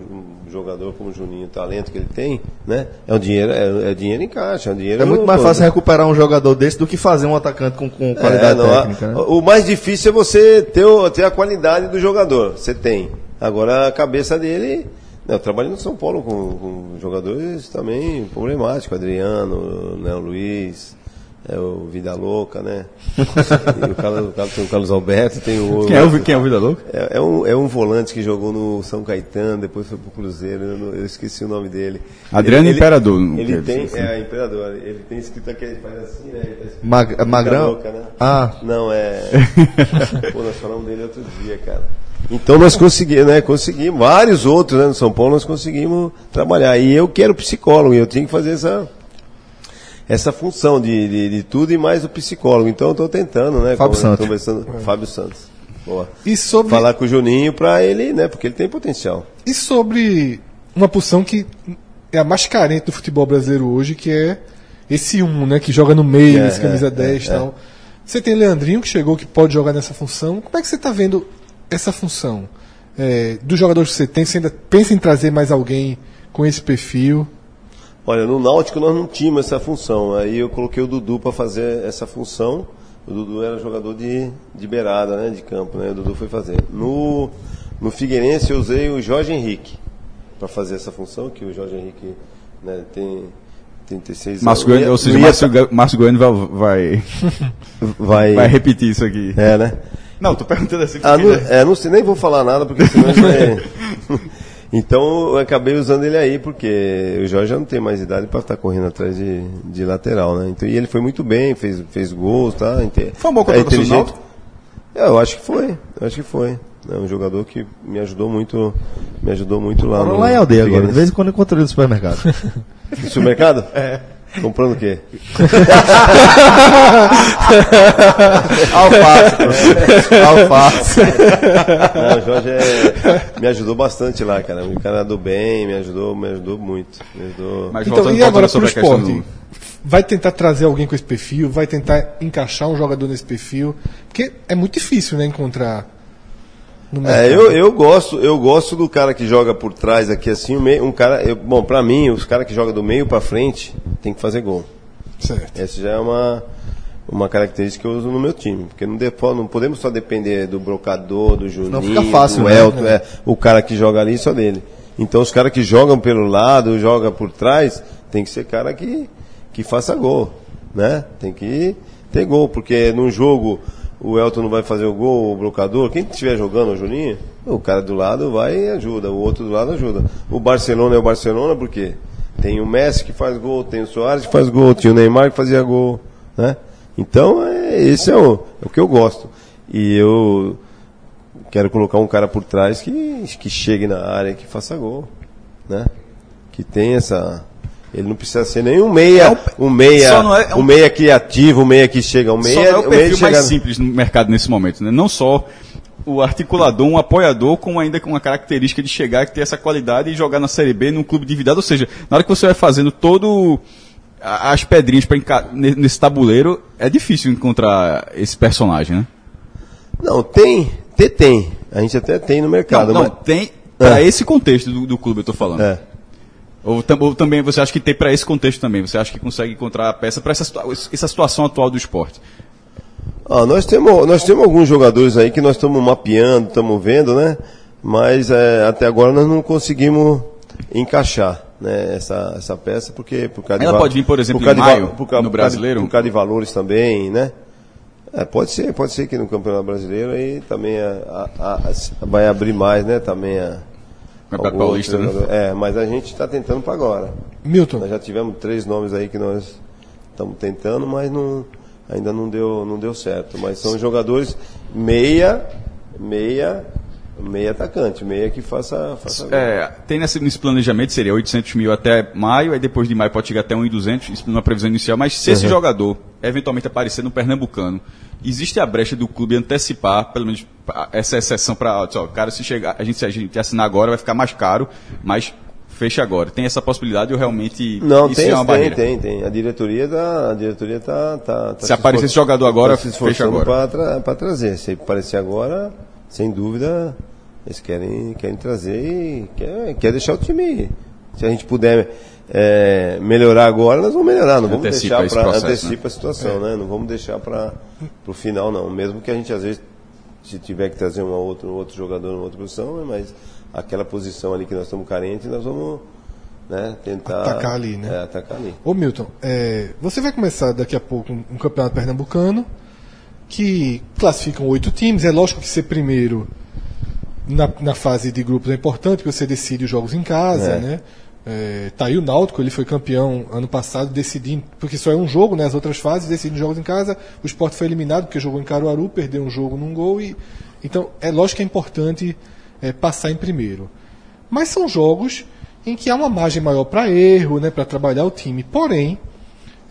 um jogador como o Juninho, o talento que ele tem, né? É um dinheiro, é, é dinheiro em caixa, é um dinheiro. É muito mais fácil recuperar um jogador desse do que fazer um atacante com, com É, qualidade não, a- técnica, né? O mais difícil é você ter, o- ter a qualidade do jogador. Você tem. Agora a cabeça dele. né, eu trabalhei no São Paulo com, com jogadores também problemáticos, Adriano, né, o Luiz, é, o Vida Louca, né? E o Carlos, tem o Carlos Alberto, tem o. Quem é o, quem é o Vida Louca? É, é um, é um volante que jogou no São Caetano, depois foi pro Cruzeiro, eu, não- eu esqueci o nome dele. Adriano Imperador, não Ele quer tem, dizer, é, Imperador, ele tem escrito aqui, ele faz assim, né? ele Mag- Magrão? Louca, né? Ah. Não, é. *laughs* Pô, nós falamos dele outro dia, cara. Então nós conseguimos, né? Conseguimos, vários outros, né? No São Paulo nós conseguimos trabalhar. E eu quero psicólogo, e eu tinha que fazer essa. Essa função de, de, de tudo e mais o psicólogo. Então eu estou tentando, né? Fábio Santos. Conversando, Fábio Santos. Boa. E sobre, Falar com o Juninho para ele, né? Porque ele tem potencial. e sobre uma posição que é a mais carente do futebol brasileiro hoje, que é esse 1, né? Que joga no meio, É, esse camisa é, 10 e é, tal. Você tem Leandrinho que chegou que pode jogar nessa função. Como é que você está vendo essa função? É, dos jogadores que você tem, você ainda pensa em trazer mais alguém com esse perfil? Olha, no Náutico nós não tínhamos essa função. Aí eu coloquei o Dudu para fazer essa função. O Dudu era jogador de, de beirada, né? De campo, né? O Dudu foi fazer. No, no Figueirense eu usei o Jorge Henrique para fazer essa função, que o Jorge Henrique né, tem 36 Márcio anos. Goiânia, ou seja, ia- Márcio, Márcio Goiânia vai, vai, *laughs* vai, vai repetir isso aqui. É, né? Não, tô perguntando assim. Ah, não, é, não sei, nem vou falar nada, porque senão vai... *laughs* Então eu acabei usando ele aí, porque o Jorge já não tem mais idade para estar correndo atrás de, de lateral, né? Então, e ele foi muito bem, fez, fez gols, tá? Inte- Foi uma boa é inteligente. É, eu acho que foi, eu acho que foi. É um jogador que me ajudou muito, me ajudou muito lá no lá em aldeia agora. De vez em quando eu encontro ele no supermercado. *laughs* No supermercado? É. Comprando o quê? Alface. *laughs* Alface. Não, o Jorge é- me ajudou bastante lá, cara. O cara do bem, me ajudou, me ajudou muito. Me ajudou... Mas Então, voltando- e agora voltando para o sobre questão esporte? Vai tentar trazer alguém com esse perfil? Vai tentar encaixar um jogador nesse perfil? Porque é muito difícil, né, encontrar. É, eu, eu gosto, eu gosto do cara que joga por trás aqui assim, um cara, eu- bom, pra mim, os caras que jogam do meio pra frente tem que fazer gol. Certo. Essa já é uma uma característica que eu uso no meu time, porque não, não podemos só depender do brocador, do Juninho, fica fácil, do né? Elton, é, o cara que joga ali só dele. Então os caras que jogam pelo lado, jogam por trás, tem que ser cara que que faça gol, né? Tem que ter gol, porque num jogo o Elton não vai fazer o gol, o brocador, quem estiver jogando, o Juninho, o cara do lado vai e ajuda, o outro do lado ajuda. O Barcelona é o Barcelona porque tem o Messi que faz gol, tem o Soares que faz gol, tinha o Neymar que fazia gol, né? Então, é, esse é o, é o que eu gosto. E eu quero colocar um cara por trás que, que chegue na área e que faça gol. né? Que tem essa. Ele não precisa ser nenhum meia, É um meia, só não é- é um- um meia criativo, um meia que chega, um Só meia, não é o um perfil chega- mais simples no mercado nesse momento, né? Não só o articulador, um apoiador, com ainda com uma característica de chegar, ter essa qualidade e jogar na Série B num clube endividado. Ou seja, na hora que você vai fazendo todo as pedrinhas para nesse tabuleiro, é difícil encontrar esse personagem, né? Não, tem, tem, tem. A gente até tem no mercado, não, mas tem para É. esse contexto do, do clube, eu tô falando. é. Ou, ou também você acha que tem para esse contexto também? Você acha que consegue encontrar a peça para essa, essa situação atual do esporte? Ah, nós temos, nós temos alguns jogadores aí que nós estamos mapeando, estamos vendo, né? Mas é, até agora nós não conseguimos encaixar né, essa, essa peça, porque por causa Ela pode vir, por exemplo, causa em maio, por causa- no por brasileiro? Por causa de valores também, né? É, pode ser, pode ser que no Campeonato Brasileiro aí também a- a- a- vai abrir mais, né? Também a. Campeonato algum Paulista, né? É, mas a gente está tentando para agora. Milton, Nós já tivemos três nomes aí que nós estamos tentando, mas não, ainda não deu, não deu certo. Mas são jogadores meia, meia, meia atacante, meia que faça. faça. É, tem nesse, nesse planejamento, seria 800 mil até maio, aí depois de maio pode chegar até 1.200, isso numa previsão inicial, mas se esse jogador eventualmente aparecer no Pernambucano, existe a brecha do clube antecipar, pelo menos essa exceção para, cara, se chegar, a gente, se a gente assinar agora vai ficar mais caro, mas fecha agora. Tem essa possibilidade ou realmente Não, isso tem, é uma tem, barreira? tem, tem. A diretoria tá, a diretoria tá, tá, tá Se aparecer esse jogador agora, tá se fecha agora. para tra trazer. Se aparecer agora, sem dúvida, eles querem, querem trazer e quer, quer deixar o time. Se a gente puder é, melhorar agora, nós vamos melhorar. Não vamos Antecipa deixar para processo, antecipa a situação, né? Não vamos deixar para o final, não. Mesmo que a gente às vezes se tiver que trazer um outro, outro jogador numa outra posição, né? mas aquela posição ali que nós estamos carentes, nós vamos né, tentar Atacar ali, né? É, atacar ali. Ô Milton, é, você vai começar daqui a pouco um, um campeonato pernambucano que classificam oito times. É lógico que ser primeiro na, na fase de grupos é importante, porque você decide os jogos em casa, É. né? É, tá aí o Náutico, ele foi campeão ano passado, decidindo, porque só é um jogo, né? As outras fases decidem jogos em casa. O Sport foi eliminado porque jogou em Caruaru, perdeu um jogo num gol e então é lógico que é importante é, passar em primeiro. Mas são jogos em que há uma margem maior para erro, né, para trabalhar o time. Porém,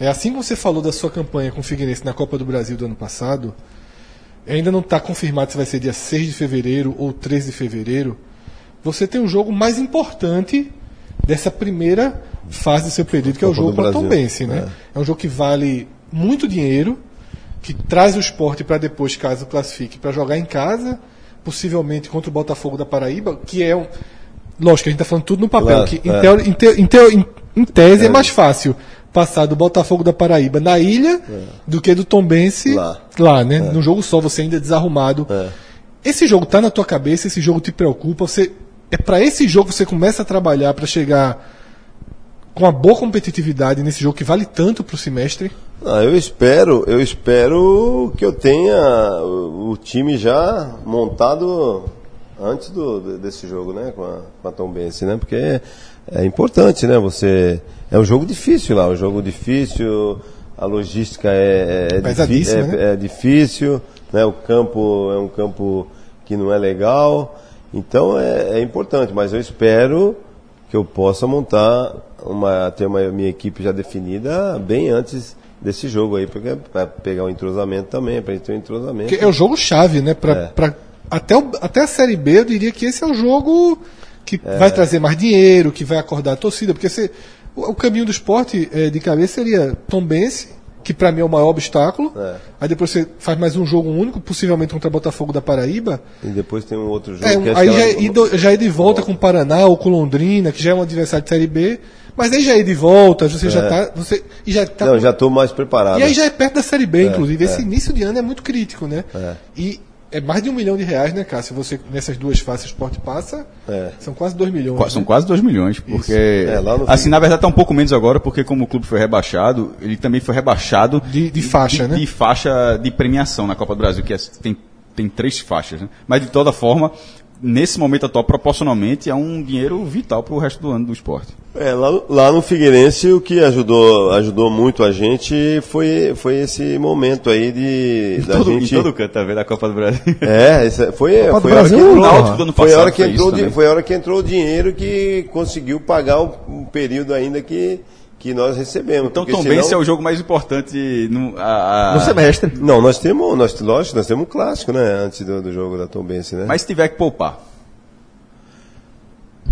é assim que você falou da sua campanha com o Figueirense na Copa do Brasil do ano passado, ainda não está confirmado se vai ser dia 6 de fevereiro ou 13 de fevereiro. Você tem o jogo mais importante dessa primeira fase do seu período, que é o jogo para. Tombense, né? É. um jogo que vale muito dinheiro, que traz o esporte para depois, caso classifique, para jogar em casa, possivelmente contra o Botafogo da Paraíba, que é um. Lógico, a gente está falando tudo no papel, Claro, que é. em teo- em em- em tese é. mais fácil passar do Botafogo da Paraíba na ilha do que do Tombense Lá. lá, né? Num jogo só, você ainda é desarrumado. É. Esse jogo tá na tua cabeça, esse jogo te preocupa, você é para esse jogo que você começa a trabalhar para chegar com uma boa competitividade nesse jogo que vale tanto pro semestre. Ah, eu espero, eu espero que eu tenha o, time já montado antes do, de- desse jogo, né, com a, com a Tombense, né, porque é, é importante, né, você é um jogo difícil lá, um jogo difícil, a logística é, é, difí- é- né? é difícil, né, o campo é um campo que não é legal, então é, é importante, mas eu espero que eu possa montar uma ter uma minha equipe já definida bem antes desse jogo aí, porque para pegar o entrosamento também, para gente ter um entrosamento. Que é o jogo chave, né? Pra, É. pra- até, o- até a Série B, eu diria que esse é o jogo que É. vai trazer mais dinheiro, que vai acordar a torcida, porque você, o, o caminho do esporte eh, de cabeça seria Tombense, que pra mim é o maior obstáculo. É. Aí depois você faz mais um jogo único, possivelmente contra Botafogo da Paraíba. E depois tem um outro jogo É, que acho aí já, ela- é já é de volta com o Paraná ou com Londrina, que já é um adversário de Série B. Mas aí já é de volta, você já tá. Você, e já tá Não, já estou mais preparado. e aí já é perto da Série B, inclusive. Esse é. início de ano é muito crítico, né? É. E é mais de um milhão de reais, né, Cássio? Você, nessas duas faces, o esporte passa, É. são quase dois milhões. Qua- né? São quase 2 milhões, porque. É, lá no assim, fim. na verdade está um pouco menos agora, porque como o clube foi rebaixado, ele também foi rebaixado De- de faixa, de, né? de faixa de premiação na Copa do Brasil, que é- tem, tem três faixas. Né? Mas de toda forma, nesse momento atual, proporcionalmente, é um dinheiro vital para o resto do ano do esporte. É, lá, lá no Figueirense o que ajudou, ajudou muito a gente foi, foi esse momento aí de da todo, gente Em todo canto, tá vendo? A Copa do Brasil. É, esse- foi, Copa foi a hora que Brasil, entrou, foi a hora que entrou, o di- também. foi a hora que entrou o dinheiro que conseguiu pagar um, um período ainda que, que nós recebemos. Então, Benz senão- é o jogo mais importante no, a, a- No semestre. Não, nós temos, nós, lógico, nós temos um clássico, né, antes do, do jogo da Tom Benz, né? Mas se tiver que poupar.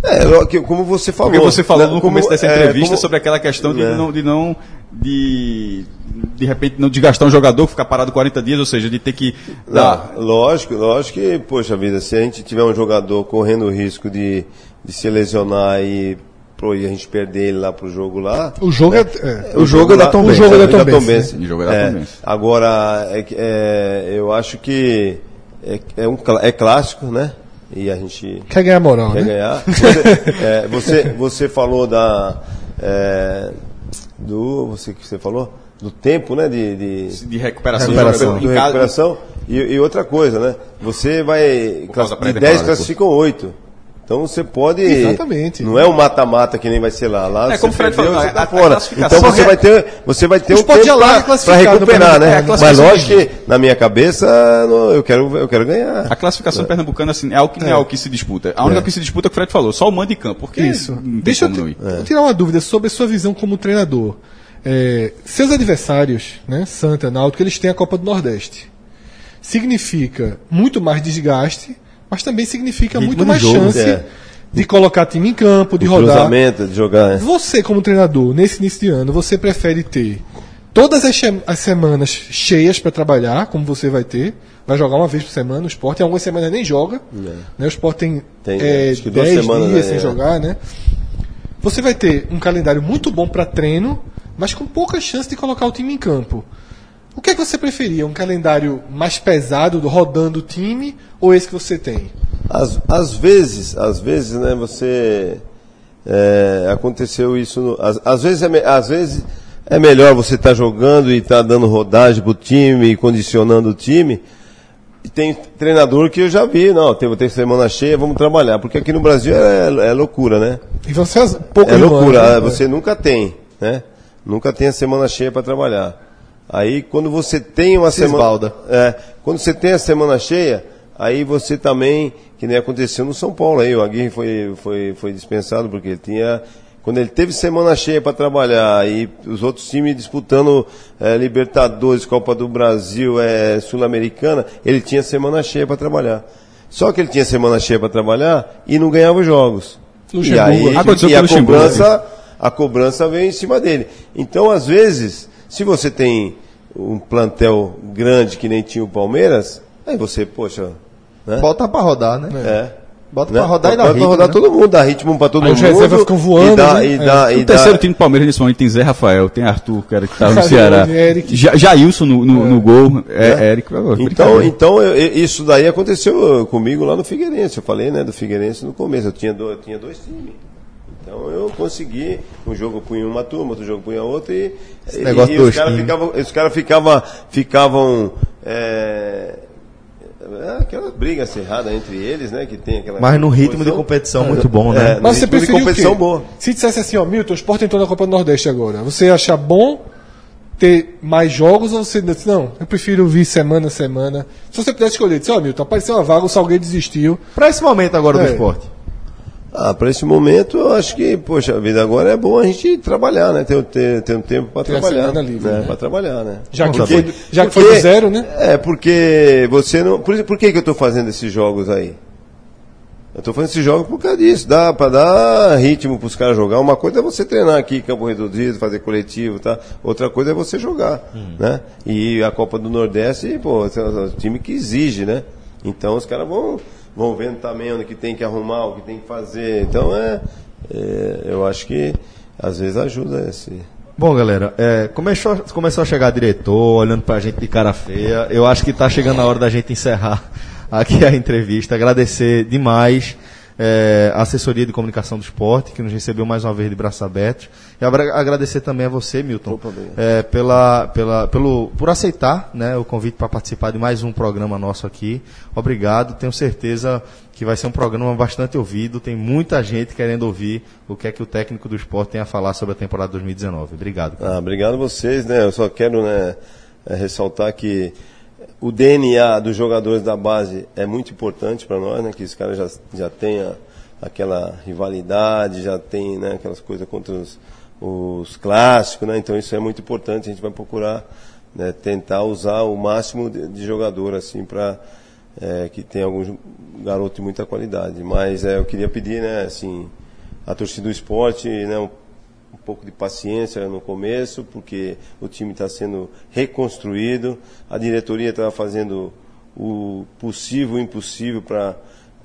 é, como você falou. Porque você falou né, no como- começo dessa é, entrevista como- sobre aquela questão de É. não, de não de de repente não desgastar um jogador, ficar parado 40 dias, ou seja, de ter que dar. Não, lógico, lógico que, poxa vida, se a gente tiver um jogador correndo o risco de, de se lesionar e, pô, e a gente perder ele lá pro jogo lá. O jogo é. é. O jogo é da lá- Tom O jogo é da Tom Benz. O jogo é da É, Tom Benz. Agora, é, que- é, eu acho que é, é, um, é clássico, né? E a gente Quer ganhar moral, quer né? ganhar. *laughs* Você, é, você, você falou da. é, do. Você que você falou? Do tempo, né? De, de, De recuperação, do Recuperação. de recuperação. E, e outra coisa, né? Você vai. Da de pré-temporada, 10 classificam 8. Então você pode. Exatamente. Não é um mata-mata que nem vai ser lá. Lá É, você como o Fred perdeu, falou, você a- tá a fora. classificação Então você é- vai ter, você vai ter O um tempo para recuperar, né? É, a Mas lógico que na minha cabeça não, eu quero, eu quero ganhar. A classificação pernambucana assim, é algo que não é algo que se disputa. A única que se disputa é o que o Fred falou, só o mando de campo. Porque Isso. Deixa eu, como te- eu tirar uma dúvida sobre a sua visão como treinador. É, seus adversários, né, Santa, Náutico, eles têm a Copa do Nordeste. Significa muito mais desgaste, mas também significa Ritmo muito mais jogo, chance é. de colocar time em campo, de O rodar. de jogar. né? Você, como treinador, nesse início de ano, você prefere ter todas as, as semanas cheias para trabalhar, como você vai ter? Vai jogar uma vez por semana, o esporte, em algumas semanas nem joga. Né? O esporte tem, Tem, é, acho que duas 10 semanas, dias né? sem É. jogar, né? Você vai ter um calendário muito bom para treino, mas com pouca chance de colocar o time em campo. O que é que você preferia? Um calendário mais pesado, do- rodando o time, ou esse que você tem? Às, às vezes, às vezes, né, você. é, aconteceu isso. no- às, às vezes é, às vezes é melhor você estar jogando e estar dando rodagem pro time, e condicionando o time. E tem treinador que eu já vi, não, tem, tem semana cheia, vamos trabalhar. Porque aqui no Brasil é, é loucura, né? E ser as poucas É loucura, né? ah, você nunca tem, né? Nunca tem a semana cheia para trabalhar. Aí quando você tem uma Se semana, esbalda. é, quando você tem a semana cheia, aí você também, que nem aconteceu no São Paulo aí, o Aguirre foi foi foi dispensado porque ele tinha quando ele teve semana cheia para trabalhar e os outros times disputando é, Libertadores, Copa do Brasil, é, Sul-Americana, ele tinha semana cheia para trabalhar. Só que ele tinha semana cheia para trabalhar e não ganhava jogos. E Luxemburgo. aí Aconteceu e a cobrança, a cobrança vem em cima dele. Então, às vezes, se você tem um plantel grande que nem tinha o Palmeiras, aí você, poxa, né? Bota pra rodar, né? É. Bota Né? pra rodar e dá Bota pra ritmo, rodar né? todo mundo, dá ritmo pra todo Aí os mundo. reservas ficam voando, E dá, né? e É. dá, O e terceiro dá, time do Palmeiras nesse momento tem Zé Rafael, tem Arthur, que era que estava no Ceará. Ja, Jailson no, no, no gol, é, Eric. Então, brincadeira. então eu- eu- isso daí aconteceu comigo lá no Figueirense. Eu falei, né, do Figueirense no começo. Eu tinha, do- eu tinha dois times. Então eu consegui, um jogo eu punha uma turma, outro jogo eu punha outra e, e, negócio e os caras ficavam, os caras ficavam, ficavam é, é, aquela briga acirrada entre eles, né, que tem aquela Mas no ritmo de posição. competição muito bom, né? É, Mas você de preferiu competição quê? boa. Se dissesse assim, ó, Milton, o Sport entrou na Copa do Nordeste agora. Você ia achar bom ter mais jogos ou você disse, não, eu prefiro vir semana a semana. Se você pudesse escolher, disse, ó, Milton, apareceu uma vaga, o Salgueiro desistiu. Pra esse momento agora do É. esporte. Ah, para esse momento, eu acho que, poxa, a vida agora é bom a gente trabalhar, né? Ter, ter, ter um tempo para trabalhar. livre, né? né? Para trabalhar, né? Já que Porque- foi- já que foi do zero, né? É, porque você não. Por, por que, que eu estou fazendo esses jogos aí? Eu estou fazendo esses jogos por causa disso. Dá para dar ritmo para os caras jogar. Uma coisa é você treinar aqui, campo reduzido, fazer coletivo, tá? Outra coisa é você jogar, né? E a Copa do Nordeste, pô, é um time que exige, né? Então os caras vão, vão vendo também onde que tem que arrumar, o que tem que fazer. Então é, é, eu acho que às vezes ajuda esse. Bom, galera, é, começou, começou a chegar diretor, olhando pra gente de cara feia. Eu acho que tá chegando a hora da gente encerrar *laughs* aqui a entrevista. Agradecer demais é, a assessoria de comunicação do esporte, que nos recebeu mais uma vez de braços abertos. E agradecer também a você, Milton, é, pela, pela, pelo, por aceitar né, o convite para participar de mais um programa nosso aqui. Obrigado, tenho certeza que vai ser um programa bastante ouvido. Tem muita gente querendo ouvir o que é que o técnico do esporte tem a falar sobre a temporada 2019. Obrigado. Ah, obrigado a vocês, né? Eu só quero né, eh, ressaltar que o DNA dos jogadores da base é muito importante para nós, né? Que os caras já, já tenham aquela rivalidade, já tem né, aquelas coisas contra os, os clássicos, né? Então isso é muito importante. A gente vai procurar né, tentar usar o máximo de, de jogador assim para que tem algum garoto de muita qualidade. Mas eh, eu queria pedir, né? Assim, a torcida do esporte, né? Um pouco de paciência no começo, porque o time está sendo reconstruído, a diretoria está fazendo o possível e o impossível para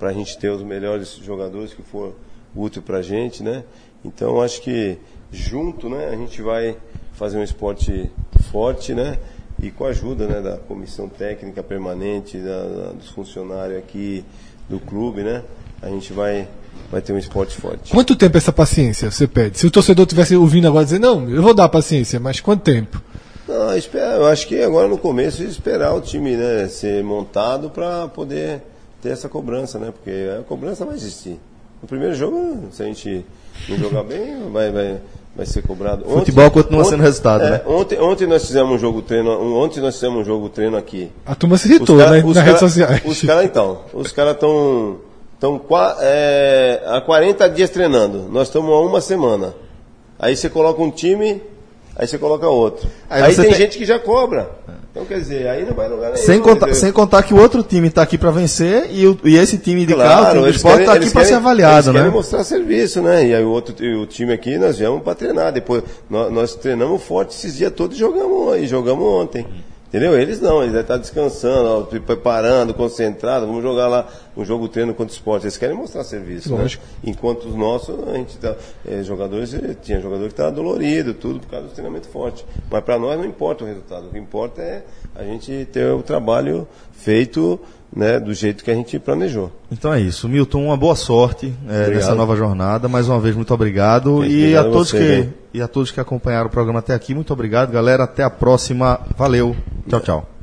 a gente ter os melhores jogadores que for útil para a gente, né? Então acho que junto, né, a gente vai fazer um esporte forte, né? E com a ajuda né, da comissão técnica permanente, da- da- dos funcionários aqui do clube, né? A gente vai, vai ter um esporte forte. Quanto tempo essa paciência você pede? Se o torcedor tivesse ouvindo agora dizer, não, eu vou dar paciência, mas quanto tempo? Não, espera, eu acho que agora no começo esperar o time né, ser montado para poder ter essa cobrança, né? Porque a cobrança vai existir. No primeiro jogo, se a gente não jogar bem, vai, vai, vai ser cobrado. Futebol continua sendo resultado, é, né? Ontem, ontem nós fizemos um jogo treino, um- ontem nós fizemos um jogo treino aqui. A turma se irritou, cara- né? Nas cara- redes sociais. Os caras, então, os caras estão tão, qua- é, há 40 dias treinando. Nós estamos há uma semana. Aí você coloca um time, aí você coloca outro. Aí Aí, tem, tem- gente que já cobra. Então, quer dizer, aí não vai lugar nenhum. Sem contar, sem contar que o outro time está aqui para vencer e, o- e esse time de cá, o time do eles esporte, está aqui para ser avaliado, eles né? querem mostrar serviço, né? E aí o outro e o time aqui nós viemos para treinar. Depois nós, nós treinamos forte esses dias todos e jogamos e jogamos ontem. Entendeu? Eles não, eles devem estar descansando, ó, preparando, concentrados. Vamos jogar lá um jogo treino contra o esporte. Eles querem mostrar serviço. né? Lógico. Enquanto os nossos, a gente tá, eh, jogadores, eh, tinha jogador que estava dolorido, tudo por causa do treinamento forte. Mas para nós não importa o resultado. O que importa é a gente ter o trabalho feito né, do jeito que a gente planejou. Então é isso. Milton, uma boa sorte é, nessa nova jornada. Mais uma vez, muito obrigado. E a, a todos você, que, né? e a todos que acompanharam o programa até aqui, muito obrigado, galera. Até a próxima. Valeu. Tchau, tchau.